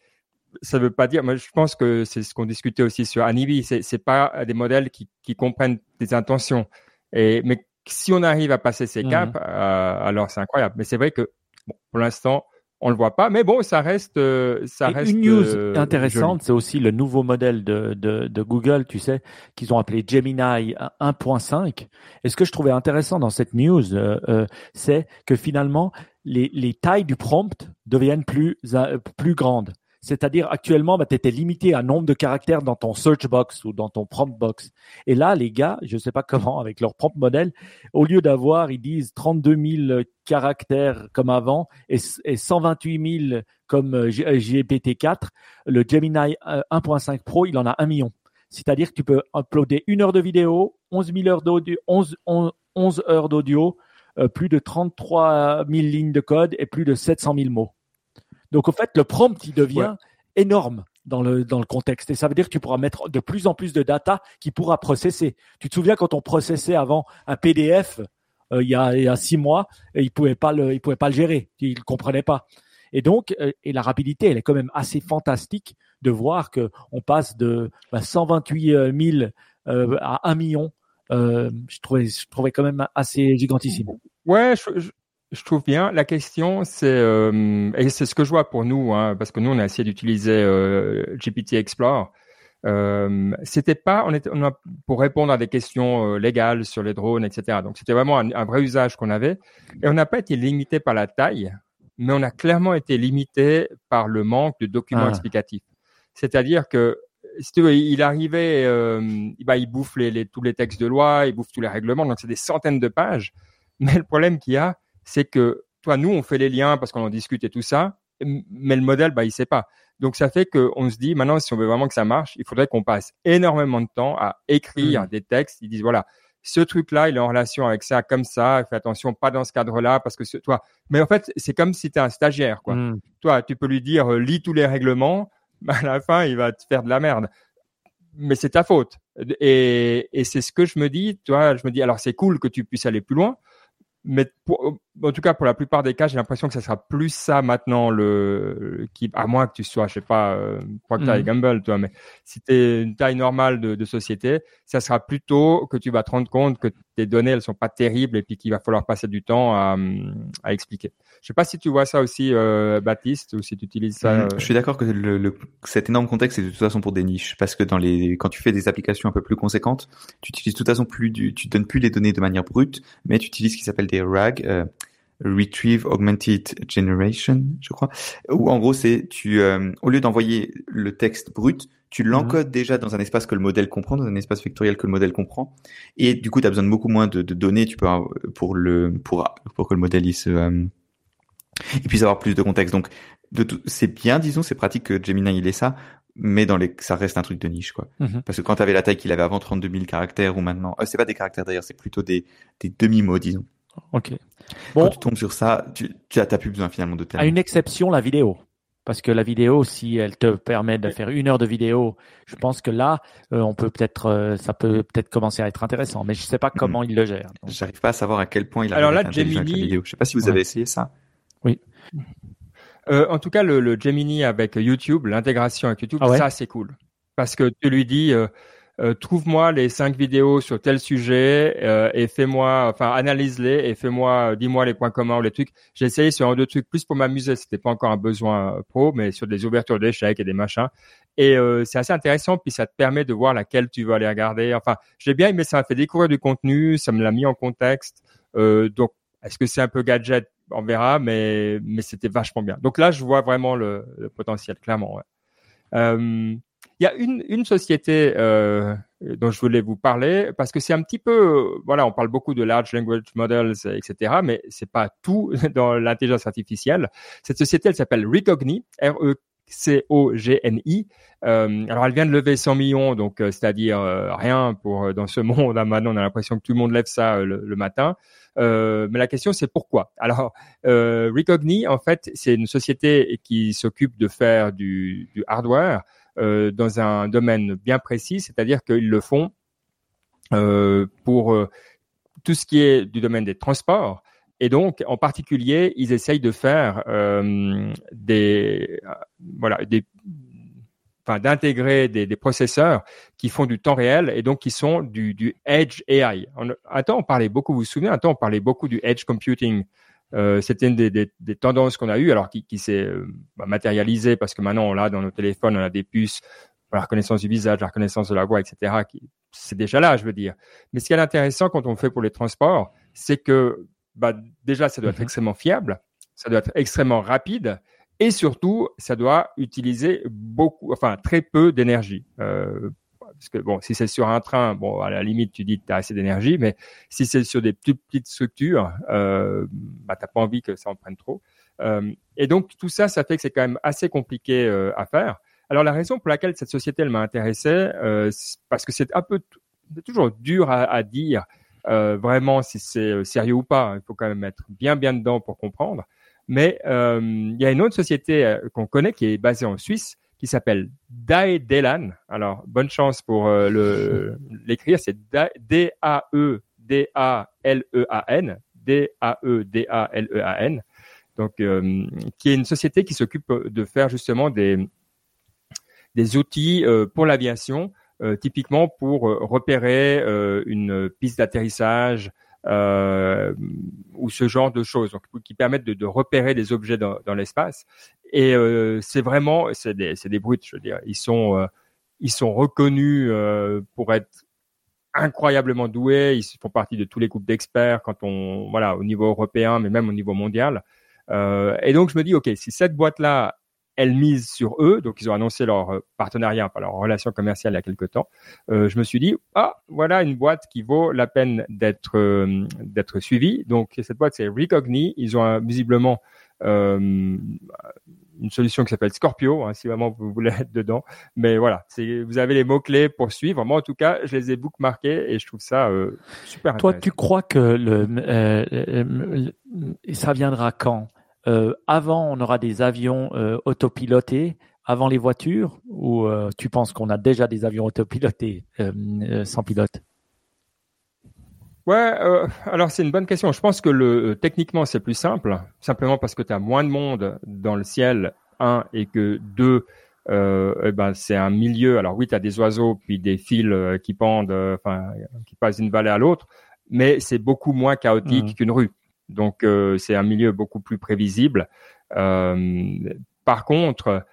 ça veut pas dire, moi je pense que c'est ce qu'on discutait aussi sur Anibi, c'est, c'est pas des modèles qui, qui comprennent des intentions. Et, mais si on arrive à passer ces caps, mhm. euh, alors c'est incroyable. Mais c'est vrai que bon, pour l'instant, on le voit pas, mais bon, ça reste, euh, ça reste. Une news euh, intéressante, c'est aussi le nouveau modèle de, de, de Google, tu sais, qu'ils ont appelé Gemini 1.5. Et ce que je trouvais intéressant dans cette news, euh, c'est que finalement, les, les tailles du prompt deviennent plus plus grandes. C'est-à-dire actuellement, bah, tu étais limité à nombre de caractères dans ton search box ou dans ton prompt box. Et là, les gars, je ne sais pas <laughs> comment, avec leur prompt modèle, au lieu d'avoir, ils disent 32 000 caractères comme avant et, 128 000 comme euh, GPT-4, euh, le Gemini 1.5 euh, Pro, il en a un million. C'est-à-dire que tu peux uploader une heure de vidéo, 11 000 heures d'audio, 11, 11, heures d'audio, plus de 33 000 lignes de code et plus de 700 000 mots. Donc, au fait, le prompt, il devient énorme dans le, dans le contexte. Et ça veut dire que tu pourras mettre de plus en plus de data qui pourra processer. Tu te souviens quand on processait avant un PDF euh, il, y a, il y a six mois, et il pouvait pas le, il pouvait pas le gérer. Il le comprenait pas. Et donc, euh, et la rapidité, elle est quand même assez fantastique de voir que on passe de 128 bah, 000 euh, à 1 million. je trouvais, je trouvais quand même assez gigantissime. Ouais, je, je trouve bien. La question, c'est euh, et c'est ce que je vois pour nous, hein, parce que nous on a essayé d'utiliser euh, GPT Explore. Euh, c'était pas, on était, on a, pour répondre à des questions légales sur les drones, etc. Donc c'était vraiment un, vrai usage qu'on avait, et on n'a pas été limité par la taille, mais on a clairement été limité par le manque de documents ah. explicatifs. C'est-à-dire que si tu veux, il arrivait, bah, il bouffe les, les, tous les textes de loi, il bouffe tous les règlements, donc c'est des centaines de pages. Mais le problème qu'il y a, c'est que toi, nous, on fait les liens parce qu'on en discute et tout ça, mais le modèle, bah, il sait pas. Donc, ça fait qu'on se dit, maintenant, si on veut vraiment que ça marche, il faudrait qu'on passe énormément de temps à écrire mmh. des textes. Ils disent, voilà, ce truc-là, il est en relation avec ça, comme ça. Fais attention, pas dans ce cadre-là, parce que toi. Mais en fait, c'est comme si tu es un stagiaire, quoi. Mmh. Toi, tu peux lui dire, euh, lis tous les règlements. mais <laughs> à la fin, il va te faire de la merde. Mais c'est ta faute. Et, et c'est ce que je me dis. Toi, je me dis, alors c'est cool que tu puisses aller plus loin, mais pour, en tout cas, pour la plupart des cas, j'ai l'impression que ça sera plus ça maintenant, le, qui, à moins que tu sois, je sais pas, euh, Procter mmh. Gamble, toi, mais si tu es une taille normale de, de, société, ça sera plutôt que tu vas te rendre compte que tes données, elles sont pas terribles et puis qu'il va falloir passer du temps à, à expliquer. Je sais pas si tu vois ça aussi, euh, Baptiste, ou si tu utilises ça. Mmh, je suis d'accord que le, le, cet énorme contexte, c'est de toute façon pour des niches, parce que dans les, quand tu fais des applications un peu plus conséquentes, tu utilises de toute façon plus du, tu donnes plus les données de manière brute, mais tu utilises ce qui s'appelle des RAG, euh, Retrieve Augmented Generation, je crois. Où en gros c'est tu euh, au lieu d'envoyer le texte brut, tu mhm. l'encodes déjà dans un espace que le modèle comprend, dans un espace vectoriel que le modèle comprend, et du coup tu as besoin de beaucoup moins de, de, données, tu peux pour le pour pour que le modèle il se euh, il puisse avoir plus de contexte. Donc c'est bien, disons, c'est pratique que Gemini il ait ça, mais dans les ça reste un truc de niche quoi. Mhm. Parce que quand tu avais la taille qu'il avait avant 32 000 caractères ou maintenant, euh, c'est pas des caractères d'ailleurs, c'est plutôt des des demi mots disons. Ok. Bon, Quand tu tombes sur ça, tu, tu as, plus besoin finalement de termes. À une exception, la vidéo. Parce que la vidéo, si elle te permet de faire une heure de vidéo, je pense que là, euh, on peut peut-être, euh, ça peut peut-être commencer à être intéressant. Mais je sais pas hmm. comment il le gère. J'arrive pas à savoir à quel point il a. Alors là, Gemini, vidéo. je sais pas si vous avez essayé ça. Oui. Euh, en tout cas, le, Gemini avec YouTube, l'intégration avec YouTube, ah ça c'est cool. Parce que tu lui dis, euh, trouve-moi les cinq vidéos sur tel sujet euh, et fais-moi, enfin analyse-les et fais-moi, dis-moi les points communs ou les trucs. J'ai essayé sur un deux trucs plus pour m'amuser, c'était pas encore un besoin pro, mais sur des ouvertures d'échecs et des machins. Et c'est assez intéressant, puis ça te permet de voir laquelle tu veux aller regarder. Enfin, j'ai bien aimé, ça m'a fait découvrir du contenu, ça me l'a mis en contexte. donc, est-ce que c'est un peu gadget? On verra, mais mais c'était vachement bien. Donc là, je vois vraiment le, potentiel, clairement. Euh, il y a une, une société euh, dont je voulais vous parler parce que c'est un petit peu, voilà, on parle beaucoup de large language models, etc., mais c'est pas tout <laughs> dans l'intelligence artificielle. Cette société, elle s'appelle Recogni, R-E C-O-G-N-I. Euh, alors, elle vient de lever 100 millions, donc euh, c'est-à-dire euh, rien pour dans ce <laughs> monde. Maintenant, on a l'impression que tout le monde lève ça le, matin. mais la question, c'est pourquoi? Alors, Recogni, en fait, c'est une société qui s'occupe de faire du, du hardware dans un domaine bien précis, c'est-à-dire qu'ils le font pour tout ce qui est du domaine des transports. Et donc, en particulier, ils essayent de faire euh, des, voilà, d'intégrer des, processeurs qui font du temps réel et donc qui sont du, edge AI. Un temps, on parlait beaucoup, vous vous souvenez, un temps, on parlait beaucoup du edge computing. Euh, C'était une des, des, des tendances qu'on a eues, alors qui, qui s'est euh, bah, matérialisée parce que maintenant, on l'a dans nos téléphones, on a des puces, la reconnaissance du visage, la reconnaissance de la voix, etc. C'est déjà là, je veux dire. Mais ce qui est intéressant quand on fait pour les transports, c'est que bah, déjà, ça doit être mhm. extrêmement fiable, ça doit être extrêmement rapide, et surtout, ça doit utiliser beaucoup, enfin très peu d'énergie. Euh, parce que bon, si c'est sur un train, bon, à la limite, tu dis que tu as assez d'énergie, mais si c'est sur des petites, structures, euh, bah, t'as pas envie que ça en prenne trop. Euh, et donc tout ça, ça fait que c'est quand même assez compliqué euh, à faire. Alors la raison pour laquelle cette société elle m'a intéressé, parce que c'est un peu toujours dur à, à dire vraiment si c'est sérieux ou pas. Il faut quand même être bien bien dedans pour comprendre. Mais il y a une autre société qu'on connaît qui est basée en Suisse qui s'appelle Daedelan. Alors bonne chance pour le <laughs> l'écrire. C'est D A E D A L E A N. D A E D A L E A N. Donc qui est une société qui s'occupe de faire justement des des outils pour l'aviation euh, typiquement pour euh, repérer euh, une piste d'atterrissage ou ce genre de choses, donc qui permettent de, de repérer des objets dans, dans l'espace. Et c'est vraiment, c'est des, c'est des brutes, je veux dire. Ils sont, ils sont reconnus pour être incroyablement doués. Ils font partie de tous les groupes d'experts quand on, voilà, au niveau européen, mais même au niveau mondial. Euh, et donc je me dis, ok, si cette boîte-là elles misent sur eux, donc ils ont annoncé leur euh, partenariat, enfin leur relation commerciale il y a quelque temps. Euh, je me suis dit ah voilà une boîte qui vaut la peine d'être euh, d'être suivie. Donc cette boîte c'est Recogni. Ils ont visiblement euh, une solution qui s'appelle Scorpio, hein, si vraiment vous voulez être dedans. Mais voilà, c'est vous avez les mots clés pour suivre. Moi en tout cas, je les ai bookmarkés et je trouve ça euh, super. Toi, tu crois que le, ça viendra quand? euh, avant, on aura des avions euh, autopilotés avant les voitures ou euh, tu penses qu'on a déjà des avions autopilotés sans pilote? Ouais, alors c'est une bonne question. Je pense que le techniquement c'est plus simple, simplement parce que tu as moins de monde dans le ciel, un, et que deux, eh ben c'est un milieu. Alors oui, tu as des oiseaux puis des fils qui pendent, enfin qui passent d'une vallée à l'autre, mais c'est beaucoup moins chaotique mmh. qu'une rue. Donc euh, c'est un milieu beaucoup plus prévisible. Euh, par contre,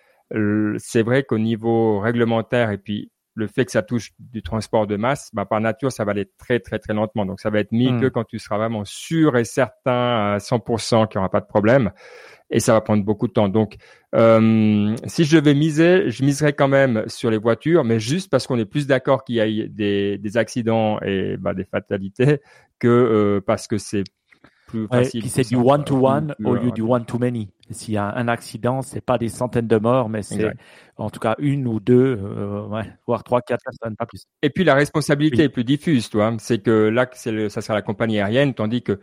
c'est vrai qu'au niveau réglementaire et puis le fait que ça touche du transport de masse, bah, par nature, ça va aller très, très, très lentement. Donc, ça va être mis hmm. que quand tu seras vraiment sûr et certain à 100% qu'il n'y aura pas de problème. Et ça va prendre beaucoup de temps. Donc, euh, si je devais miser, je miserais quand même sur les voitures, mais juste parce qu'on est plus d'accord qu'il y ait des, des accidents et bah, des fatalités que euh, parce que c'est plus facile. c'est du one to one au lieu du one to many. S'il y a un accident, c'est pas des centaines de morts, mais c'est en tout cas une ou deux, euh, ouais, voire trois, quatre personnes, pas plus. Et puis la responsabilité est plus diffuse, toi. C'est que là, ça sera la compagnie aérienne, tandis que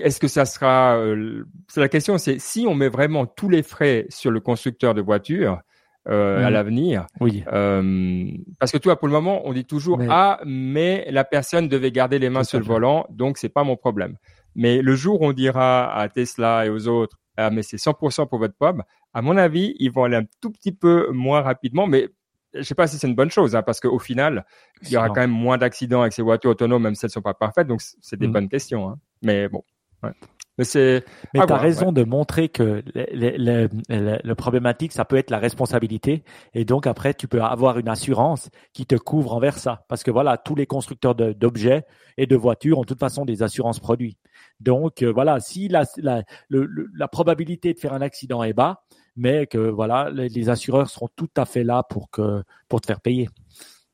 est-ce que ça sera euh, C'est la question, c'est si on met vraiment tous les frais sur le constructeur de voiture. Euh, à mmh. l'avenir. Oui. Euh, parce que toi, pour le moment, on dit toujours ah, mais la personne devait garder les mains sur le volant, donc c'est pas mon problème. Mais le jour où on dira à Tesla et aux autres, ah, mais c'est 100% pour votre pomme, à mon avis, ils vont aller un tout petit peu moins rapidement, mais je sais pas si c'est une bonne chose, hein, parce qu'au final, il y aura quand même moins d'accidents avec ces voitures autonomes, même si elles sont pas parfaites. Donc, c'est des mm. bonnes questions. Hein. Mais bon. Ouais. Mais c'est. Mais tu as raison de montrer que le, le, le, problématique, ça peut être la responsabilité. Et donc après, tu peux avoir une assurance qui te couvre envers ça. Parce que voilà, tous les constructeurs d'objets et de voitures ont de toute façon des assurances produits. Donc euh, voilà, si la, la, la, probabilité de faire un accident est bas, mais que voilà, les, assureurs seront tout à fait là pour que pour te faire payer.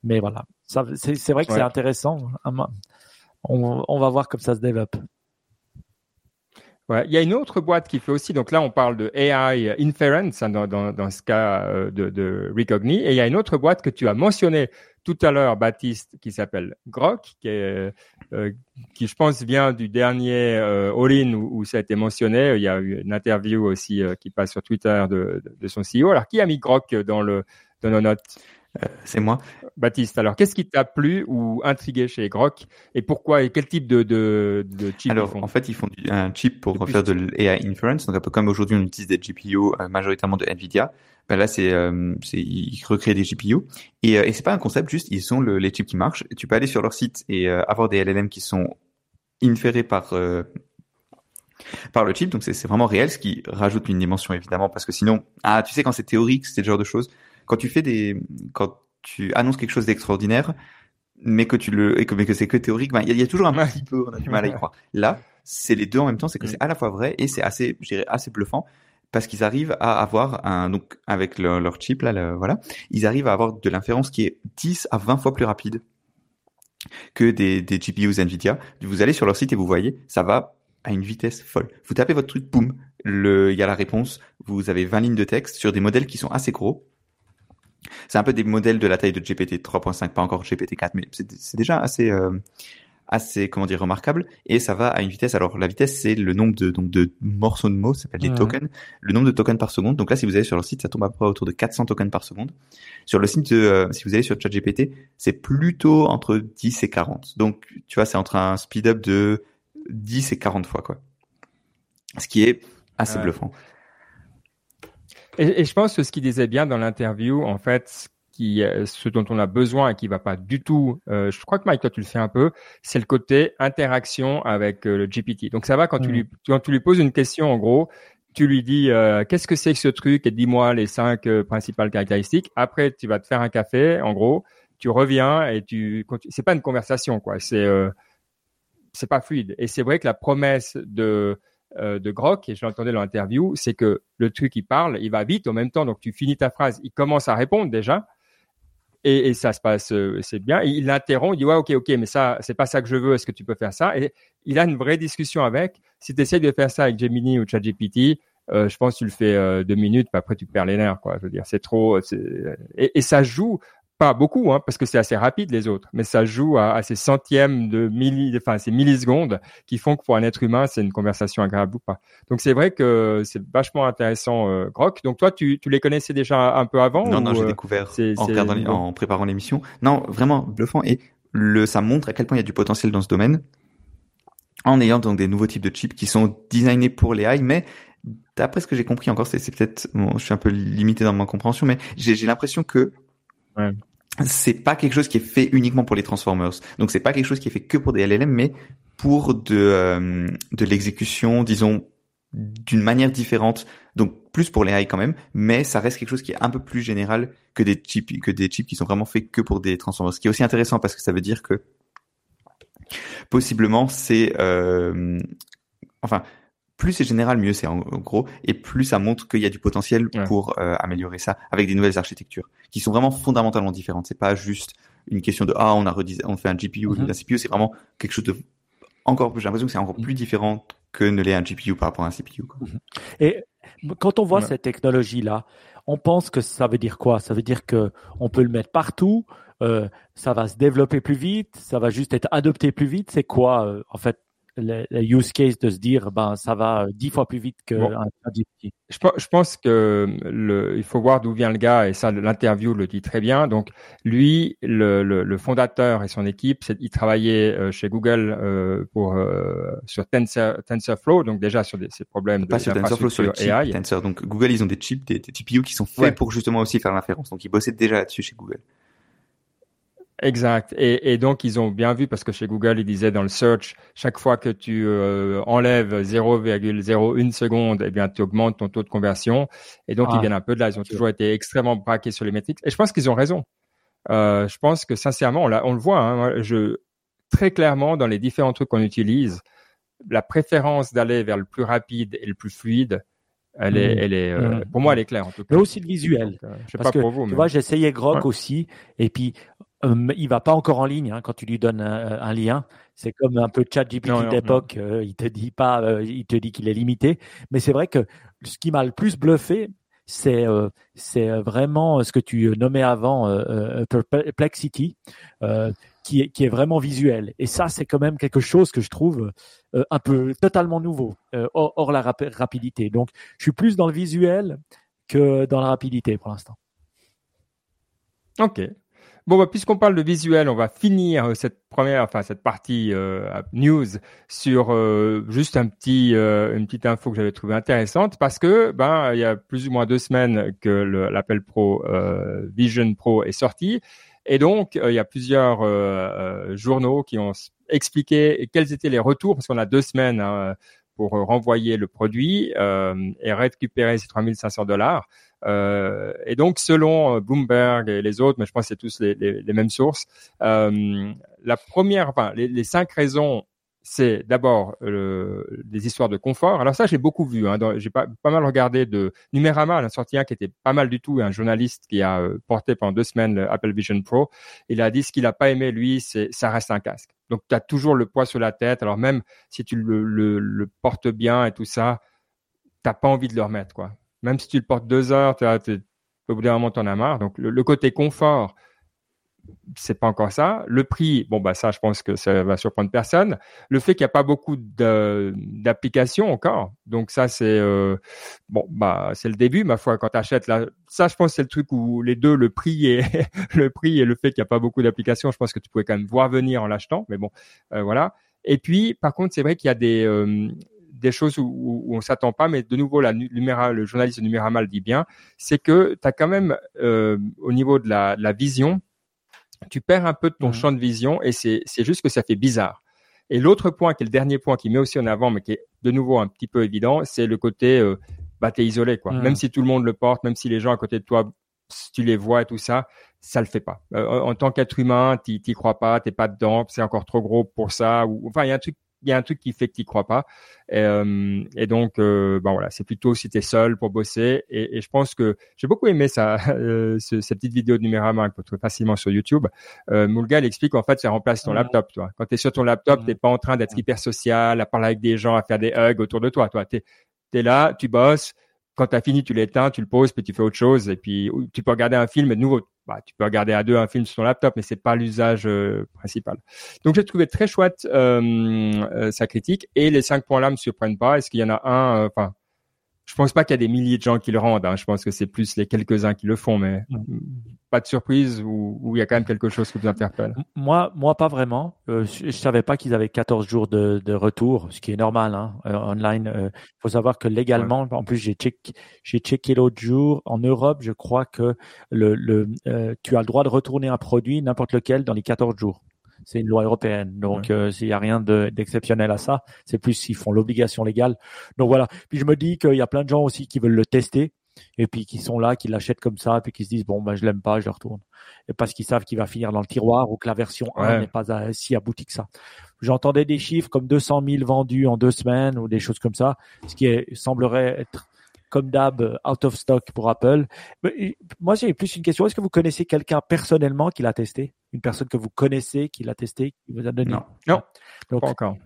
Mais voilà, c'est vrai que c'est intéressant. On, on va voir comme ça se développe. Il y a une autre boîte qui fait aussi, donc là on parle de AI Inference hein, dans, dans, dans, ce cas euh, de, de Recogni, et il y a une autre boîte que tu as mentionnée tout à l'heure, Baptiste, qui s'appelle Grok, qui, euh, qui je pense vient du dernier euh, All-in où, où, ça a été mentionné. Il y a eu une interview aussi euh, qui passe sur Twitter de, de, de, son CEO. Alors qui a mis Grok dans, le, dans nos notes? Euh, c'est moi. Baptiste, alors qu'est-ce qui t'a plu ou intrigué chez Grok et pourquoi et quel type de, de, de chip Alors, ils font en fait, ils font un chip pour faire de l'AI inference. Donc, un peu comme aujourd'hui, on utilise des GPU euh, majoritairement de Nvidia. Ben là, c'est, euh, ils recréent des GPU et, et c'est pas un concept juste. Ils sont le, les chips qui marchent. Tu peux aller sur leur site et avoir des LLM qui sont inférés par par le chip. Donc, c'est, c'est vraiment réel, ce qui rajoute une dimension évidemment parce que sinon, ah, tu sais, quand c'est théorique, c'est le genre de choses quand tu fais des, quand tu annonces quelque chose d'extraordinaire, mais que tu le, et que, mais que c'est que théorique, ben, il y, a toujours un petit peu, on a du mal à y croire. Là, c'est les deux en même temps, c'est que c'est à la fois vrai et c'est assez, je dirais, assez bluffant parce qu'ils arrivent à avoir un, donc, avec leur, chip, là, voilà, ils arrivent à avoir de l'inférence qui est 10 à 20 fois plus rapide que des, des GPUs Nvidia. Vous allez sur leur site et vous voyez, ça va à une vitesse folle. Vous tapez votre truc, boum, le, il y a la réponse. Vous avez 20 lignes de texte sur des modèles qui sont assez gros. C'est un peu des modèles de la taille de GPT 3.5, pas encore GPT 4, mais c'est déjà assez, euh, assez, comment dire, remarquable. Et ça va à une vitesse. Alors la vitesse, c'est le nombre de donc de morceaux de mots, ça s'appelle des tokens, le nombre de tokens par seconde. Donc là, si vous allez sur leur site, ça tombe à peu près autour de 400 tokens par seconde. Sur le site, de, euh, si vous allez sur ChatGPT, c'est plutôt entre 10 et 40. Donc tu vois, c'est entre un speed up de 10 et 40 fois quoi. Ce qui est assez bluffant. Et, et, je pense que ce qu'il disait bien dans l'interview, en fait, qui, ce dont on a besoin et qui va pas du tout, euh, je crois que Mike, toi tu le fais un peu, c'est le côté interaction avec euh, le GPT. Donc ça va quand tu lui quand tu lui poses une question, en gros, tu lui dis euh, qu'est-ce que c'est que ce truc? Et dis-moi les cinq principales caractéristiques. Après, tu vas te faire un café, en gros, tu reviens et tu, c'est pas une conversation quoi, c'est c'est pas fluide. Et c'est vrai que la promesse de euh, de Grok, et je l'entendais dans l'interview, c'est que le truc, il parle, il va vite en même temps, donc tu finis ta phrase, il commence à répondre déjà, et, ça se passe, euh, c'est bien. il l'interrompt, il dit ouais, ok, ok, mais ça, c'est pas ça que je veux. Est-ce que tu peux faire ça? Et il a une vraie discussion avec. Si tu essaies de faire ça avec Gemini ou ChatGPT, euh, je pense que tu le fais euh, deux minutes, puis après tu perds les nerfs, quoi. Je veux dire, c'est trop. Et, ça joue pas beaucoup, hein, parce que c'est assez rapide les autres, mais ça joue à, à ces centièmes de milli, enfin ces millisecondes qui font que pour un être humain c'est une conversation agréable ou pas. Donc c'est vrai que c'est vachement intéressant, euh, Grok. Donc toi tu, tu les connaissais déjà un peu avant Non non, j'ai euh, découvert en, en préparant l'émission. Non, vraiment bluffant et le ça montre à quel point il y a du potentiel dans ce domaine en ayant donc des nouveaux types de chips qui sont designés pour les AI, mais d'après ce que j'ai compris encore, c'est peut-être, bon, je suis un peu limité dans ma compréhension, mais j'ai l'impression que Ouais. C'est pas quelque chose qui est fait uniquement pour les Transformers. Donc c'est pas quelque chose qui est fait que pour des LLM, mais pour de euh, de l'exécution, disons, d'une manière différente. Donc plus pour les AI quand même, mais ça reste quelque chose qui est un peu plus général que des chips que des chips qui sont vraiment faits que pour des Transformers. Ce qui est aussi intéressant parce que ça veut dire que possiblement c'est euh, enfin plus c'est général, mieux c'est en gros, et plus ça montre qu'il y a du potentiel pour euh, améliorer ça avec des nouvelles architectures qui sont vraiment fondamentalement différentes. C'est pas juste une question de ah on a on fait un GPU ou mm-hmm. un CPU, c'est vraiment quelque chose de encore plus. J'ai l'impression que c'est encore plus différent que ne l'est un GPU par rapport à un CPU. Quoi. Mm-hmm. Et quand on voit cette technologie là, on pense que ça veut dire quoi? Ça veut dire que on peut le mettre partout. Euh, ça va se développer plus vite, ça va juste être adopté plus vite? C'est quoi euh, en fait le, use case de se dire ben ça va dix fois plus vite que un Je, je pense que le, il faut voir d'où vient le gars et ça l'interview le dit très bien. Donc lui, le, le, fondateur et son équipe, il travaillait euh, chez Google euh, pour euh, sur Tensor, TensorFlow, donc déjà sur des, ces problèmes Pas de sur TensorFlow, sur AI. Tensor. Donc Google, ils ont des chips, des, des GPU qui sont faits pour justement aussi faire l'inférence. Donc ils bossaient déjà là-dessus chez Google. Exact. Et, et, donc, ils ont bien vu parce que chez Google, ils disaient dans le search, chaque fois que tu euh, enlèves 0,01 seconde, eh bien, tu augmentes ton taux de conversion. Et donc, ils ah. viennent un peu de là. Ils ont toujours été extrêmement braqués sur les métriques. Et je pense qu'ils ont raison. Euh, je pense que sincèrement, on, on le voit. Hein, je, très clairement, dans les différents trucs qu'on utilise, la préférence d'aller vers le plus rapide et le plus fluide, elle est, mmh. elle est, euh, mmh. pour moi, elle est claire en tout cas. Mais aussi le visuel. Euh, je sais pas pour vous, mais... tu vois, j'ai essayé Grok aussi, et puis euh, il va pas encore en ligne hein, quand tu lui donnes un, lien. C'est comme un peu chat GPT d'époque. Euh, il te dit pas, euh, il te dit qu'il est limité. Mais c'est vrai que ce qui m'a le plus bluffé, c'est c'est vraiment ce que tu nommais avant perplexity, qui est qui est vraiment visuel. Et ça, c'est quand même quelque chose que je trouve un peu totalement nouveau, hors, la rapidité. Donc, je suis plus dans le visuel que dans la rapidité pour l'instant. Ok, Bon, bah, puisqu'on parle de visuel, on va finir euh, cette première, enfin cette partie euh, news sur euh, juste un petit, une petite info que j'avais trouvée intéressante parce que ben il y a plus ou moins deux semaines que l'Apple Pro Vision Pro est sorti et donc il y a plusieurs journaux qui ont expliqué quels étaient les retours parce qu'on a deux semaines. Hein, pour renvoyer le produit et récupérer ces 3500 dollars. Euh, et donc, selon euh, Bloomberg et les autres, mais je pense que c'est tous les, les, les, mêmes sources, euh, la première, enfin, les, les cinq raisons c'est d'abord euh, des histoires de confort. Alors ça, j'ai beaucoup vu. Hein, j'ai pas, mal regardé de Numérama, a sorti un qui était pas mal du tout, un journaliste qui a euh, porté pendant deux semaines le Apple Vision Pro. Il a dit ce qu'il a pas aimé lui, c'est ça reste un casque. Donc tu as toujours le poids sur la tête. Alors même si tu le, portes bien et tout ça, t'as pas envie de le remettre quoi. Même si tu le portes deux heures, tu au bout d'un moment, t'en as marre. Donc, le, côté confort, c'est pas encore ça. Le prix, bon, bah, ça, je pense que ça va surprendre personne. Le fait qu'il n'y a pas beaucoup d'applications encore. Donc, ça, c'est, euh, bon, bah, c'est le début, ma foi, quand tu achètes là. Ça, je pense, c'est le truc où les deux, le prix et, <laughs> le prix et le fait qu'il n'y a pas beaucoup d'applications, je pense que tu pouvais quand même voir venir en l'achetant. Mais bon, euh, voilà. Et puis, par contre, c'est vrai qu'il y a des, euh, choses où, où on s'attend pas, mais de nouveau, le journaliste de dit bien, c'est que tu as quand même, au niveau de la, vision, tu perds un peu de ton mmh. champ de vision et c'est juste que ça fait bizarre. Et l'autre point, qui est le dernier point qui met aussi en avant, mais qui est de nouveau un petit peu évident, c'est le côté, euh, bah, t'es isolé, quoi. Mmh. Même si tout le monde le porte, même si les gens à côté de toi, si tu les vois et tout ça, ça le fait pas. Euh, en tant qu'être humain, t'y crois pas, t'es pas dedans, c'est encore trop gros pour ça. Ou enfin, il y a un truc il y a un truc qui fait que tu crois pas. Et, euh, et donc, euh, ben voilà, c'est plutôt si tu es seul pour bosser. Et, et je pense que j'ai beaucoup aimé ça, <laughs> euh, cette petite vidéo de Numérama que tu trouves facilement sur YouTube. Euh, Moulga, il explique en fait, ça remplace ton laptop. Toi. Quand tu es sur ton laptop, tu n'es pas en train d'être hyper social, à parler avec des gens, à faire des hugs autour de toi. Toi, tu es, là, tu bosses. Quand tu as fini, tu l'éteins, tu le poses, puis tu fais autre chose. Et puis, tu peux regarder un film. De nouveau, bah, tu peux regarder à deux un film sur ton laptop, mais c'est pas l'usage euh, principal. Donc j'ai trouvé très chouette euh, euh, sa critique et les cinq points là me surprennent pas. Est-ce qu'il y en a un Enfin, je pense pas qu'il y a des milliers de gens qui le rendent. Hein. Je pense que c'est plus les quelques-uns qui le font, mais pas de surprise ou il y a quand même quelque chose qui vous interpelle. Moi, moi pas vraiment. Euh, je, savais pas qu'ils avaient 14 jours de, de, retour, ce qui est normal hein, euh, online. Il euh, faut savoir que légalement, en plus j'ai check, j'ai checké l'autre jour en Europe, je crois que le, le euh, tu as le droit de retourner un produit n'importe lequel dans les 14 jours. C'est une loi européenne. Donc, il n'y a rien d'exceptionnel à ça. C'est plus s'ils font l'obligation légale. Donc voilà. Puis je me dis qu'il y a plein de gens aussi qui veulent le tester et puis qui sont là, qui l'achètent comme ça, puis qui se disent bon ben je l'aime pas, je retourne. Et parce qu'ils savent qu'il va finir dans le tiroir ou que la version 1 n'est pas si aboutie que ça. J'entendais des chiffres comme 200 000 vendus en deux semaines ou des choses comme ça, ce qui est, semblerait être comme d'hab, euh, out of stock pour Apple. moi, j'ai plus une question. Est-ce que vous connaissez quelqu'un personnellement qui l'a testé? Une personne que vous connaissez qui l'a testé, qui vous a donné Non, non, pas encore.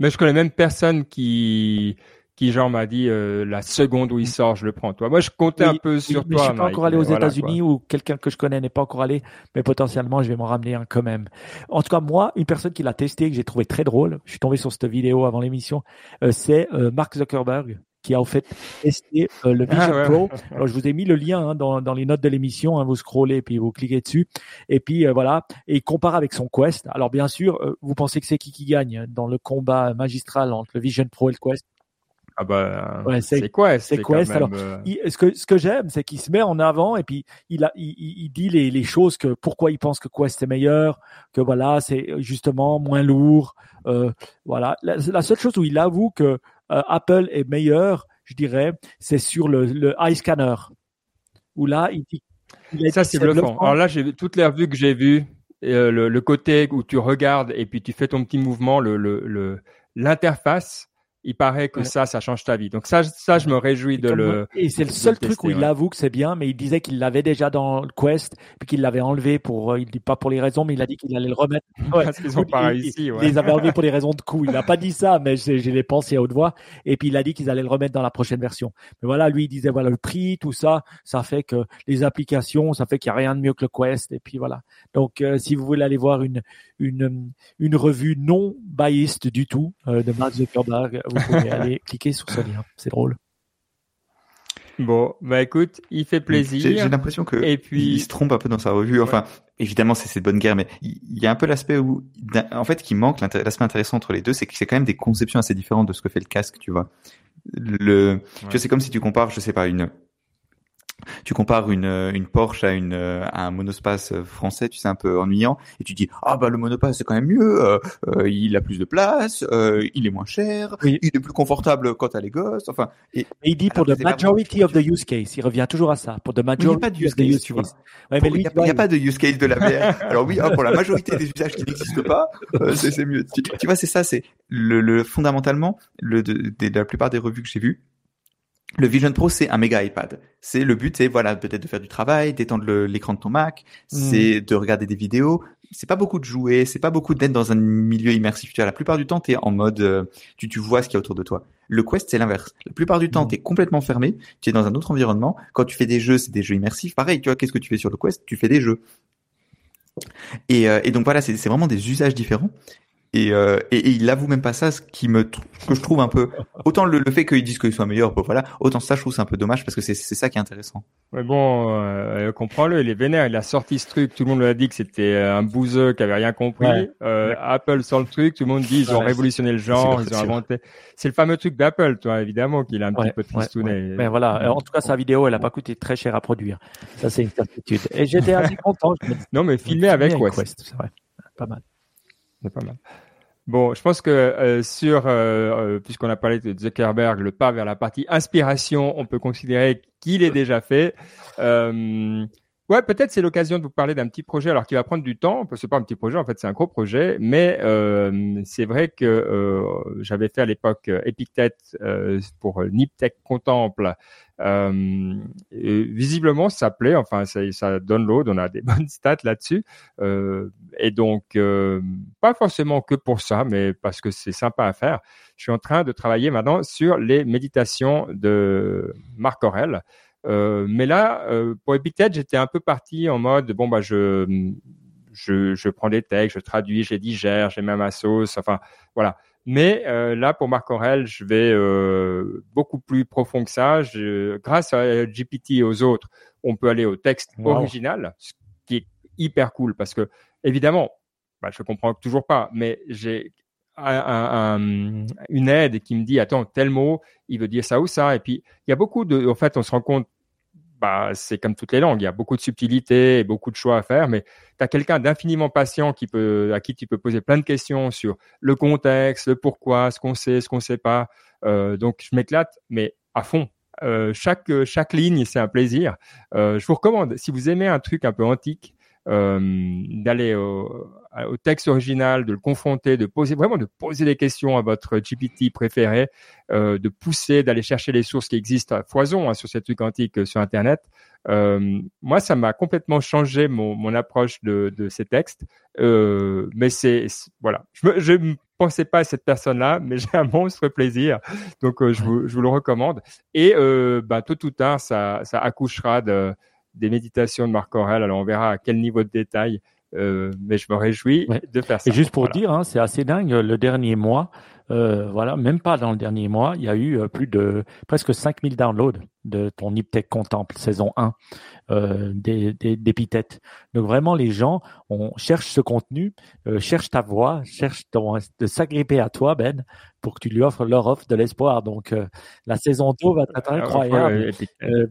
Mais je connais même personne qui qui genre m'a dit euh, la seconde où il sort, je le prends. Toi, moi, je comptais un peu sur mais toi. Je suis pas Mike, encore allé aux voilà, États-Unis ou quelqu'un que je connais n'est pas encore allé, mais potentiellement je vais m'en ramener un quand même. En tout cas, moi, une personne qui l'a testé que j'ai trouvé très drôle, je suis tombé sur cette vidéo avant l'émission, euh, c'est euh, Mark Zuckerberg qui a en fait testé euh, le Vision Ah, ouais. Pro. Alors je vous ai mis le lien hein, dans, dans les notes de l'émission, hein, vous scrollez puis vous cliquez dessus et puis euh, voilà et il compare avec son Quest. Alors bien sûr, euh, vous pensez que c'est qui qui gagne dans le combat magistral entre le Vision Pro et le Quest? Ah bah, Ouais, c'est- quoi c'est même, alors, il- ce que ce que j'aime, c'est qu'il se met en avant et puis il a il, il- dit les, les choses que pourquoi il pense que Quest est meilleur, que voilà c'est justement moins lourd, euh, voilà. La, la seule chose où il avoue que Apple est meilleur, je dirais, c'est sur le, le eye scanner. Où là il dit il Ça, c'est bluffant. Alors là, j'ai toutes les revues que j'ai vues, euh, le, le côté où tu regardes et puis tu fais ton petit mouvement, le- l'interface, il paraît que Ouais. ça, ça change ta vie. Donc ça, ça, je me réjouis de le. Et c'est le seul truc où il avoue que c'est bien, mais il disait qu'il l'avait déjà dans le Quest, puis qu'il l'avait enlevé pour, euh, il dit pas pour les raisons, mais il a dit qu'il allait le remettre. <laughs> Ouais. Parce qu'ils ont pas réussi. ouais. Il les avait enlevés pour des raisons de coût. Il n'a pas dit ça, mais je l'ai pensé à haute voix. Et puis il a dit qu'ils allaient le remettre dans la prochaine version. Mais voilà, lui il disait voilà le prix, tout ça, ça fait que les applications, ça fait qu'il n'y a rien de mieux que le Quest. Et puis voilà. Donc euh, si vous voulez aller voir une une une revue non biased du tout euh, de Mark Zuckerberg, vous pouvez aller <laughs> cliquer sur ce lien. C'est drôle. Bon, bah écoute, il fait J'ai j'ai plaisir. l'impression que Et puis- il se trompe un peu dans sa revue. Enfin, évidemment, c'est de bonne guerre, mais il y a un peu l'aspect où, en fait, qui manque. L'aspect intéressant entre les deux, c'est que c'est quand même des conceptions assez différentes de ce que fait le casque, tu vois. Le, tu vois, c'est comme si tu compares, je sais pas, une, tu compares une, euh, une Porsche à une, euh, à un monospace euh, français, tu sais, un peu ennuyant, et tu dis, ah bah le monospace c'est quand même mieux, euh, euh, il a plus de place, euh, il est moins cher, Oui. il est plus confortable quand t'as les gosses, enfin, et Et il dit pour the majority of the use case. Il revient toujours à ça. Pour the il n'y a majority pas de use case, tu vois. Ouais, Pour- mais Il n'y a, il pas de use case de la VR. <laughs> Alors oui, hein, pour la majorité des usages qui n'existent pas, c'est c'est mieux. Tu, tu vois, c'est ça, c'est le, le fondamentalement, le de, de- de la plupart des revues que j'ai vues, le Vision Pro, c'est un méga iPad. C'est le but, c'est voilà, peut-être de faire du travail, d'étendre l'écran de ton Mac, c'est de regarder des vidéos. C'est pas beaucoup de jouer, c'est pas beaucoup d'être dans un milieu immersif. Tu vois, la plupart du temps, t'es en mode, euh, tu, tu vois ce qu'il y a autour de toi. Le Quest, c'est l'inverse. La plupart du temps, Mm. t'es complètement fermé, tu es dans un autre environnement. Quand tu fais des jeux, c'est des jeux immersifs. Pareil, tu vois, qu'est-ce que tu fais sur le Quest? Tu fais des jeux. Et, euh, et donc voilà, c'est vraiment des usages différents. Et, euh, et, et il avoue même pas ça, ce qui me que je trouve un peu autant le, le fait qu'ils disent qu'ils soient meilleurs, bon, voilà, autant ça je trouve c'est un peu dommage parce que c'est c'est ça qui est intéressant. Mais bon, euh, comprends-le, il est vénère. Il a sorti ce truc. Tout le monde lui a dit que c'était un bouseux qui avait rien compris. Ouais. Euh, Apple sort le truc. Tout le monde dit ils ont Ouais, révolutionné le genre. Ils ont inventé. C'est le fameux truc d'Apple, toi, évidemment, qu'il a un Ouais, petit peu tristouné. ouais. Mais voilà, euh, en tout cas, sa vidéo, elle a pas coûté très cher à produire. Ça, c'est une certitude. Et j'étais <laughs> assez content. Je me dis, Non, mais filmé avec Quest. c'est vrai. Pas mal. C'est pas mal. Bon, je pense que euh, sur, euh, euh, puisqu'on a parlé de Zuckerberg, le pas vers la partie inspiration, on peut considérer qu'il est déjà fait. Ouais, peut-être c'est l'occasion de vous parler d'un petit projet, alors qui va prendre du temps. C'est pas un petit projet, en fait, c'est un gros projet, mais euh, c'est vrai que euh, j'avais fait à l'époque euh, Epictet pour Niptech Contemple. Visiblement, ça plaît. Enfin, ça, ça download. On a des <laughs> bonnes stats là-dessus. Et donc, pas forcément que pour ça, mais parce que c'est sympa à faire. Je suis en train de travailler maintenant sur les méditations de Marc Aurel. Euh, mais là, euh, pour Epictet, j'étais un peu parti en mode bon bah je je, je prends des textes, je traduis, je les digère, j'ai même ma sauce. Enfin voilà. Mais euh, là, pour Marc Aurel, je vais beaucoup plus profond que ça. Je, grâce à GPT et aux autres, on peut aller au texte Wow. original, ce qui est hyper cool parce que évidemment, bah, je comprends toujours pas, mais j'ai un- un- un- une aide qui me dit attends tel mot, il veut dire ça ou ça, et puis il y a beaucoup de, en fait, on se rend compte, bah c'est comme toutes les langues, il y a beaucoup de subtilités et beaucoup de choix à faire, mais tu as quelqu'un d'infiniment patient qui peut, à qui tu peux poser plein de questions sur le contexte, le pourquoi, ce qu'on sait, ce qu'on sait pas. Euh, donc je m'éclate, mais à fond. Euh, chaque chaque ligne, c'est un plaisir. Euh, je vous recommande, si vous aimez un truc un peu antique, d'aller au, au texte original, de le confronter, de poser vraiment de poser des questions à votre GPT préféré, euh, de pousser, d'aller chercher les sources qui existent à foison hein, sur ces trucs antiques euh, sur Internet. Euh, moi, ça m'a complètement changé mon, mon approche de, de ces textes. Euh, mais c'est voilà, je me pensais pas à cette personne-là, mais <laughs> j'ai un monstre plaisir. Donc, je, vous, je vous le recommande. Et bah, tôt ou tard, ça, ça accouchera de, des méditations de Marc Aurel. Alors, on verra à quel niveau de détail. mais je me réjouis de faire ça. Et juste pour dire, hein, c'est assez dingue. Le dernier mois, euh, voilà, même pas dans le dernier mois, il y a eu euh, plus de presque 5000 downloads de ton Hyptech Contemple saison 1 euh, des, des, Donc vraiment, les gens on cherche ce contenu, euh, cherche ta voix, cherche de s'agripper à toi, Ben, pour que tu lui offres leur offre de l'espoir. Donc la saison 2 va être ah, incroyable.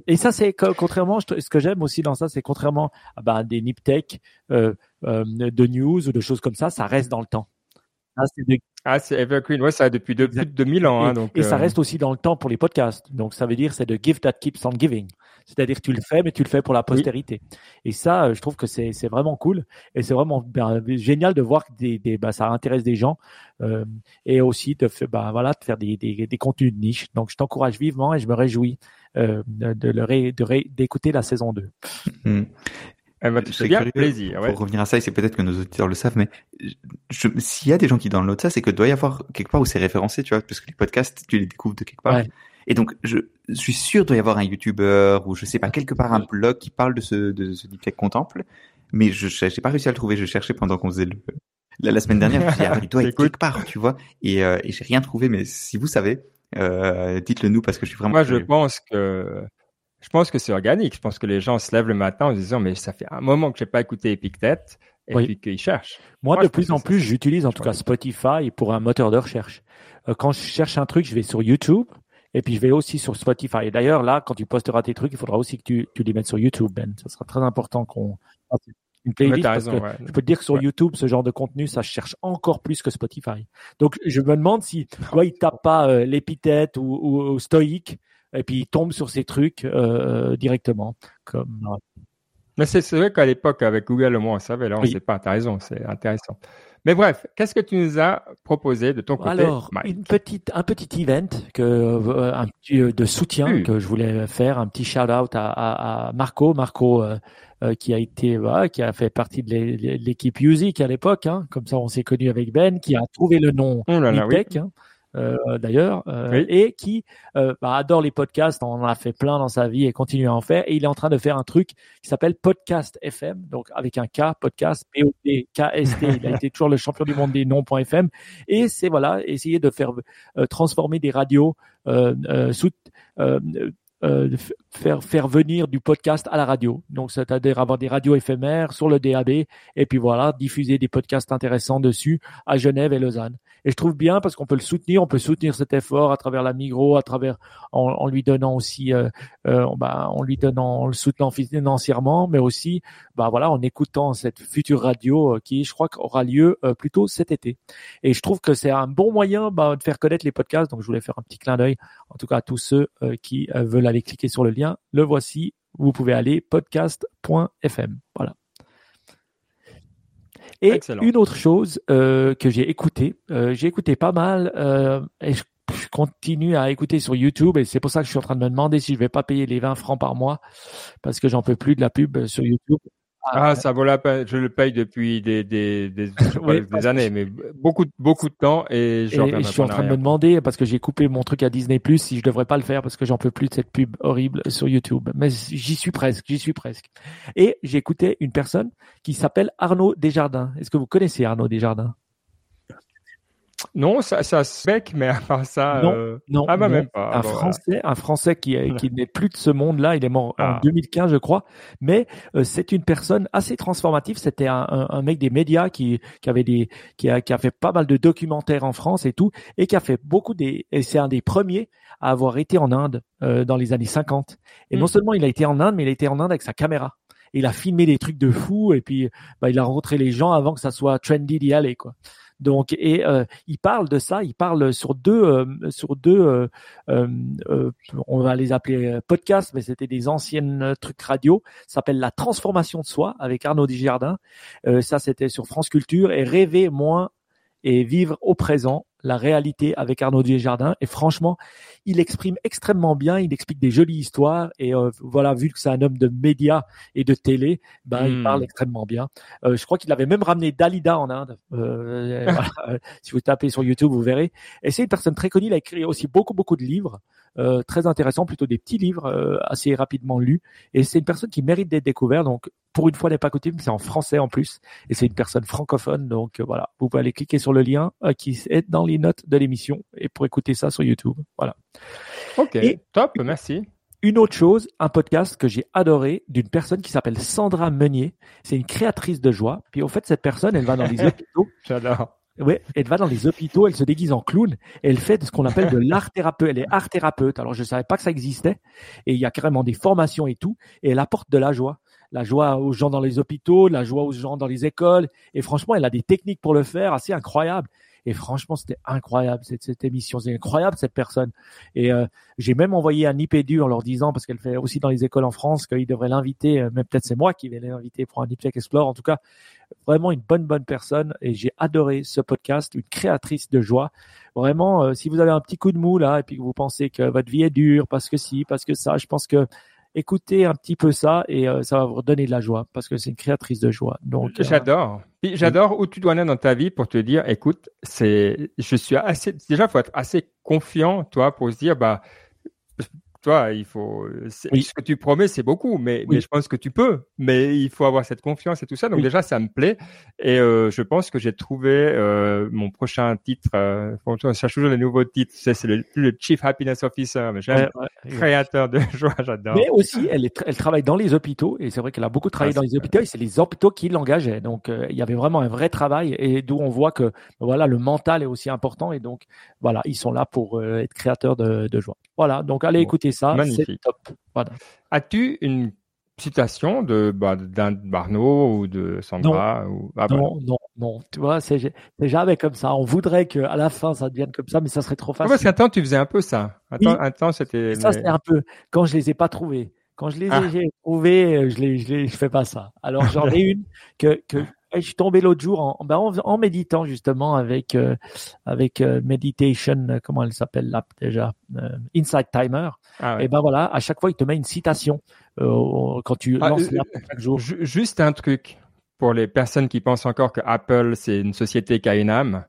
et ça, c'est contrairement, ce que j'aime aussi dans ça, c'est contrairement à ben, des Niptech de news ou de choses comme ça, ça reste dans le temps. Ah, c'est ah, c'est Evergreen. Ouais, ça a depuis de, plus de 2000 ans. Hein, donc, et ça euh, reste aussi dans le temps pour les podcasts. Donc, ça veut dire c'est de give that keeps on giving. C'est-à-dire tu le fais, mais tu le fais pour la postérité. Et ça, euh, je trouve que c'est c'est vraiment cool. Et c'est vraiment ben, génial de voir que des, des bah, ça intéresse des gens euh, et aussi de faire bah, voilà de faire des, des, des contenus de niche. Donc, je t'encourage vivement et je me réjouis euh, de, de, d'écouter la saison 2. Elle va te bien plaisir. Pour revenir à ça, et c'est peut-être que nos auditeurs le savent, mais s'il y a des gens qui downloadent ça, c'est que doit y avoir quelque part où c'est référencé, tu vois, parce que les podcasts, tu les découvres de quelque part. Et donc, je, suis sûr doit y avoir un YouTuber ou je sais pas quelque part un blog qui parle de ce de ce deep contemple, mais je j'ai pas réussi à le trouver. Je cherchais pendant qu'on faisait le la, semaine dernière. Je me ah, il doit <laughs> être quelque part, tu vois, et, euh, et j'ai rien trouvé. Mais si vous savez, euh, dites-le nous parce que je suis vraiment. Moi, je pense que je pense que c'est organique. Je pense que les gens se lèvent le matin en se disant, mais ça fait un moment que j'ai pas écouté Epictet et puis qu'ils cherchent. Moi, de plus en plus, j'utilise en tout cas Spotify pour un moteur de recherche. Euh, quand je cherche un truc, je vais sur YouTube et puis je vais aussi sur Spotify. Et d'ailleurs, là, quand tu posteras tes trucs, il faudra aussi que tu, tu les mettes sur YouTube, Ben. Ça sera très important qu'on une playlist. Je peux te dire que sur YouTube, ce genre de contenu, ça cherche encore plus que Spotify. Donc, je me demande si, toi, il tape pas euh, l'épithète ou, ou, ou stoïque et puis il tombe sur ces trucs euh, directement. Comme, Mais c'est vrai qu'à l'époque, avec Google, au moins, on savait. Là, on ne sait pas. Tu as raison, c'est intéressant. Mais bref, qu'est-ce que tu nous as proposé de ton côté Alors, une petite, un petit event que, euh, un petit, euh, de soutien que je voulais faire, un petit shout out à, à, Marco, Marco euh, qui a été, qui a fait partie de l'équipe Music à l'époque, hein, comme ça on s'est connu avec Ben, qui a trouvé le nom oh hein. Euh, d'ailleurs, euh, et qui euh, bah, adore les podcasts. On en a fait plein dans sa vie et continue à en faire. Et il est en train de faire un truc qui s'appelle Podcast FM, donc avec un K, podcast, P-O-D-K-S-T. <laughs> il a été toujours le champion du monde des noms.fm. Et c'est voilà, essayer de faire transformer des radios sous euh, faire faire venir du podcast à la radio. Donc c'est-à-dire avoir des radios éphémères sur le DAB et puis voilà diffuser des podcasts intéressants dessus à Genève et Lausanne. Et je trouve bien parce qu'on peut le soutenir, on peut soutenir cet effort à travers la Migros, à travers en, lui donnant aussi, euh, euh, bah, en lui donnant, en le soutenant financièrement, mais aussi, bah voilà, en écoutant cette future radio euh, qui, je crois, aura lieu euh, plutôt cet été. Et je trouve que c'est un bon moyen bah, de faire connaître les podcasts. Donc je voulais faire un petit clin d'œil, en tout cas à tous ceux qui veulent aller cliquer sur le lien. Le voici. Vous pouvez aller podcast.fm. Voilà. Et une autre chose euh, que j'ai écouté, euh, j'ai écouté pas mal euh, et je, continue à écouter sur YouTube et c'est pour ça que je suis en train de me demander si je vais pas payer les 20 francs par mois parce que j'en peux plus de la pub sur YouTube. Ah, ah, ça vaut la peine. Je le paye depuis des, des, des, <laughs> des années, mais beaucoup, beaucoup de temps. Et, je, je suis en train de me demander, parce que j'ai coupé mon truc à Disney+, si je devrais pas le faire parce que j'en peux plus de cette pub horrible sur YouTube. Mais j'y suis presque, j'y suis presque. Et j'ai écouté une personne qui s'appelle Arnaud Desjardins. Est-ce que vous connaissez Arnaud Desjardins? Non, ça, ça se bec, mais à part ça, non, euh... non, ah bah même pas. Un Français, un Français qui, qui n'est plus de ce monde-là. Il est mort en 2015, ah. je crois. Mais euh, c'est une personne assez transformative. C'était un, un, un, mec des médias qui, qui avait des, qui a, qui a fait pas mal de documentaires en France et tout, et qui a fait beaucoup des. Et c'est un des premiers à avoir été en Inde euh, dans les années 50. Et non hmm. seulement il a été en Inde, mais il a été en Inde avec sa caméra. Il a filmé des trucs de fou et puis bah, il a rencontré les gens avant que ça soit trendy d'y aller quoi. Donc, et euh, il parle de ça, il parle sur deux, euh, sur deux, euh, on va les appeler podcasts, mais c'était des anciennes trucs radio. Ça s'appelle la transformation de soi avec Arnaud Desjardins. ça, c'était sur France Culture et rêver moins et vivre au présent la réalité avec Arnaud Desjardins. Et franchement, il exprime extrêmement bien, il explique des jolies histoires. Et euh, voilà, vu que c'est un homme de médias et de télé, ben, il Hmm. parle extrêmement bien. Euh, je crois qu'il avait même ramené Dalida en Inde. Euh, <laughs> voilà. Euh, si vous tapez sur YouTube, vous verrez. Et c'est une personne très connue. Il a écrit aussi beaucoup, beaucoup de livres. euh, très intéressants, plutôt des petits livres euh, assez rapidement lus. Et c'est une personne qui mérite d'être découverte. Donc, pour une fois n'est pas coutume, c'est en français en plus. Et c'est une personne francophone. Donc, euh, voilà, vous pouvez aller cliquer sur le lien euh, qui est dans les notes de l'émission et pour écouter ça sur YouTube. Voilà. Ok, Et- top, merci. Une autre chose, un podcast que j'ai adoré d'une personne qui s'appelle Sandra Meunier. C'est une créatrice de joie. Puis au fait, cette personne, elle va dans les <laughs> hôpitaux. J'adore. Ouais, elle va dans les hôpitaux, elle se déguise en clown et elle fait de ce qu'on appelle de l'art thérapeute. Elle est art thérapeute. Alors je savais pas que ça existait et il y a carrément des formations et tout et elle apporte de la joie, la joie aux gens dans les hôpitaux, la joie aux gens dans les écoles et franchement, elle a des techniques pour le faire assez incroyables. Et franchement, c'était incroyable cette, cette émission, c'est incroyable cette personne. Et euh, j'ai même envoyé un IPDU en leur disant parce qu'elle fait aussi dans les écoles en France qu'ils devraient l'inviter, euh, mais peut-être c'est moi qui vais l'inviter pour un IPTech Explore. En tout cas, vraiment une bonne bonne personne et j'ai adoré ce podcast, une créatrice de joie. Vraiment, euh, si vous avez un petit coup de mou là et puis que vous pensez que votre vie est dure parce que si, parce que ça, je pense que écoutez un petit peu ça et euh, ça va vous redonner de la joie parce que c'est une créatrice de joie. Donc euh, J'adore. Puis j'adore où tu dois en être dans ta vie pour te dire, écoute, c'est, je suis assez, déjà, faut être assez confiant, toi, pour se dire, bah, toi, il faut, Oui. ce que tu promets, c'est beaucoup, mais, Oui. mais je pense que tu peux, mais il faut avoir cette confiance et tout ça. Donc Oui. déjà, ça me plaît. Et euh, je pense que j'ai trouvé euh, mon prochain titre. Euh, je cherche toujours les nouveaux titres. C'est, le, le Chief Happiness Officer, mais ouais, ouais. créateur de <laughs> joie, j'adore. Mais aussi, elle, est, elle travaille dans les hôpitaux et c'est vrai qu'elle a beaucoup travaillé Ah, dans les hôpitaux et c'est les hôpitaux qui l'engageaient. Donc, il y avait vraiment un vrai travail et d'où on voit que voilà le mental est aussi important et donc voilà ils sont là pour être créateurs de, de joie. Voilà, donc allez Bon, écouter ça, c'est magnifique. top. Voilà. As-tu une citation de bah, d'un Barnaud ou de Sandra ou ah, voilà. Non, non, non. Tu vois, c'est jamais comme ça. On voudrait que à la fin ça devienne comme ça, mais ça serait trop parce facile. qu'un temps tu faisais un peu ça. Un Oui. temps c'était. Ça c'est un peu quand je les ai pas trouvés. Quand je les ai Ah. j'ai trouvés, euh, je les, je les, je fais pas ça. Alors j'en ai une que que je suis tombé l'autre jour en, ben, en, en méditant justement avec euh, avec euh, meditation, comment elle s'appelle là déjà, euh, Insight Timer. Ah, ouais. Et ben voilà, à chaque fois il te met une citation euh, quand tu Ah, lances euh, l'app chaque jour. Ju- Juste un truc pour les personnes qui pensent encore que Apple c'est une société qui a une âme.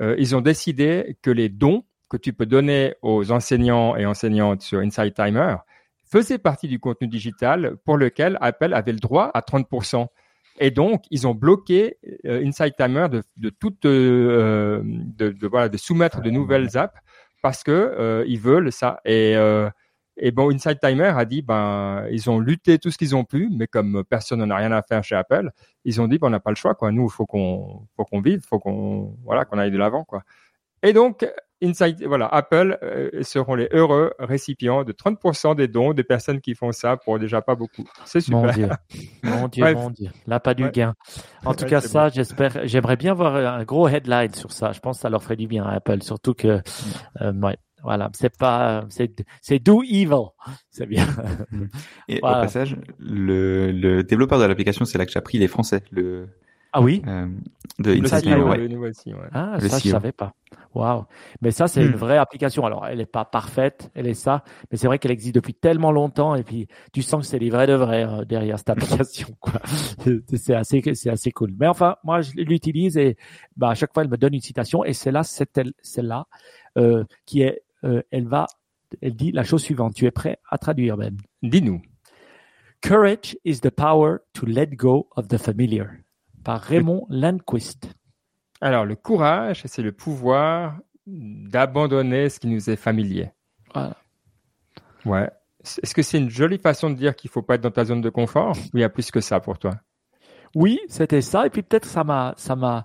Euh, ils ont décidé que les dons que tu peux donner aux enseignants et enseignantes sur Insight Timer faisaient partie du contenu digital pour lequel Apple avait le droit à 30%. Et donc, ils ont bloqué euh, Insight Timer de, de toute, euh, de, de, voilà, de soumettre de nouvelles apps parce que euh, ils veulent ça. Et, euh, et bon, Insight Timer a dit, ben, ils ont lutté tout ce qu'ils ont pu, mais comme personne n'en a rien à faire chez Apple, ils ont dit, ben, on n'a pas le choix, quoi. Nous, faut qu'on, faut qu'on vive, faut qu'on, voilà, qu'on aille de l'avant, quoi. Et donc, Insight, voilà, Apple euh, seront les heureux récipients de 30% des dons des personnes qui font ça pour déjà pas beaucoup. C'est Mon super. Dieu, <laughs> mon Dieu, Bref. mon Dieu. Là, pas du Ouais. gain. En tout Ouais, cas, ça, j'espère, j'aimerais bien voir un gros headline sur ça. Je pense que ça leur ferait du bien à Apple, surtout que, euh, ouais, voilà, c'est pas, c'est, c'est do evil. C'est bien. Et Voilà. au passage, le, le développeur de l'application, c'est là que j'ai appris, il est français, le Ah oui? euh, de Le CEO, ouais. le nouveau CEO, ouais. Ah, Le ça, je CEO. savais pas. Waouh. Mais ça, c'est Hmm. une vraie application. Alors, elle est pas parfaite, elle est ça, mais c'est vrai qu'elle existe depuis tellement longtemps et puis tu sens que c'est les vrais de vrais euh, derrière cette application, <laughs> quoi. c'est assez, c'est assez cool. Mais enfin, moi, je l'utilise et, bah, à chaque fois, elle me donne une citation et c'est là, c'est elle, celle-là, euh, qui est, euh, elle va, elle dit la chose suivante. Tu es prêt à traduire, Ben? Dis-nous. Courage is the power to let go of the familiar. Par Raymond Landquist. Alors, le courage, c'est le pouvoir d'abandonner ce qui nous est familier. Voilà. Ouais. Est-ce que c'est une jolie façon de dire qu'il faut pas être dans ta zone de confort ou il y a plus que ça pour toi? Oui, c'était ça. Et puis peut-être ça m'a, ça m'a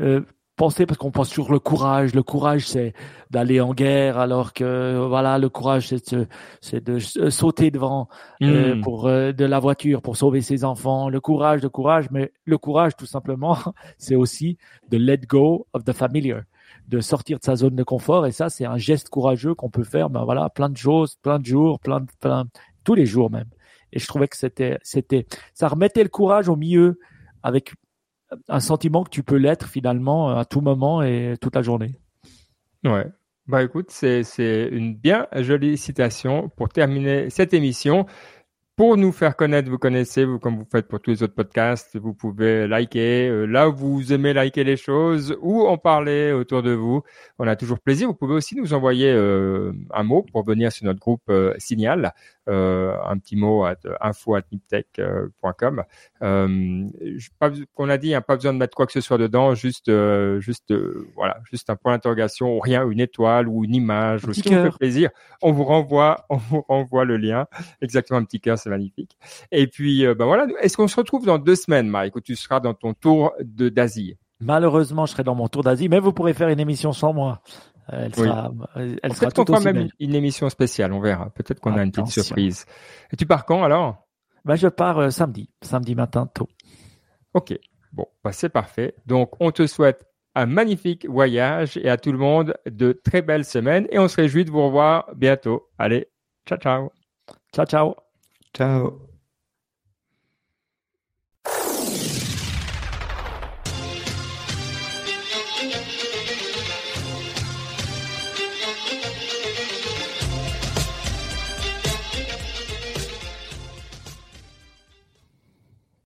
euh, pensé parce qu'on pense sur le courage. Le courage, c'est d'aller en guerre, alors que voilà, le courage, c'est de, s- sauter devant euh, Hmm. pour euh, de la voiture pour sauver ses enfants. Le courage, le courage, mais le courage, tout simplement, <laughs> c'est aussi de let go of the familiar, de sortir de sa zone de confort. Et ça, c'est un geste courageux qu'on peut faire. Ben voilà, plein de choses, plein de jours, plein, de, plein, tous les jours même. Et je trouvais que c'était, c'était, ça remettait le courage au milieu avec un sentiment que tu peux l'être finalement à tout moment et toute la journée. Ouais. Bah écoute, c'est c'est une bien jolie citation pour terminer cette émission. Pour nous faire connaître, vous connaissez, vous comme vous faites pour tous les autres podcasts, vous pouvez liker. Euh, là où vous aimez liker les choses ou en parler autour de vous, on a toujours plaisir. Vous pouvez aussi nous envoyer euh, un mot pour venir sur notre groupe euh, Signal, un petit mot à info@niptech.com. qu'on a dit, hein, pas besoin de mettre quoi que ce soit dedans, juste juste voilà, juste un point d'interrogation ou rien, une étoile ou une image, ou ce qui vous fait plaisir. On vous renvoie, <laughs> on vous renvoie le lien, exactement un petit cœur c'est magnifique. Et puis, euh, ben voilà. Est-ce qu'on se retrouve dans deux semaines, Mike, où tu seras dans ton tour de d'Asie Malheureusement, je serai dans mon tour d'Asie, mais vous pourrez faire une émission sans moi. Elle sera, elle sera tout qu'on même une émission spéciale, on verra. Peut-être qu'on a une petite surprise. Et tu pars quand alors? Ben, je pars euh, samedi, samedi matin tôt. Ok, bon, bah, c'est parfait. Donc, on te souhaite un magnifique voyage et à tout le monde de très belles semaines et on se réjouit de vous revoir bientôt. Allez, ciao ciao. Ciao ciao. Ciao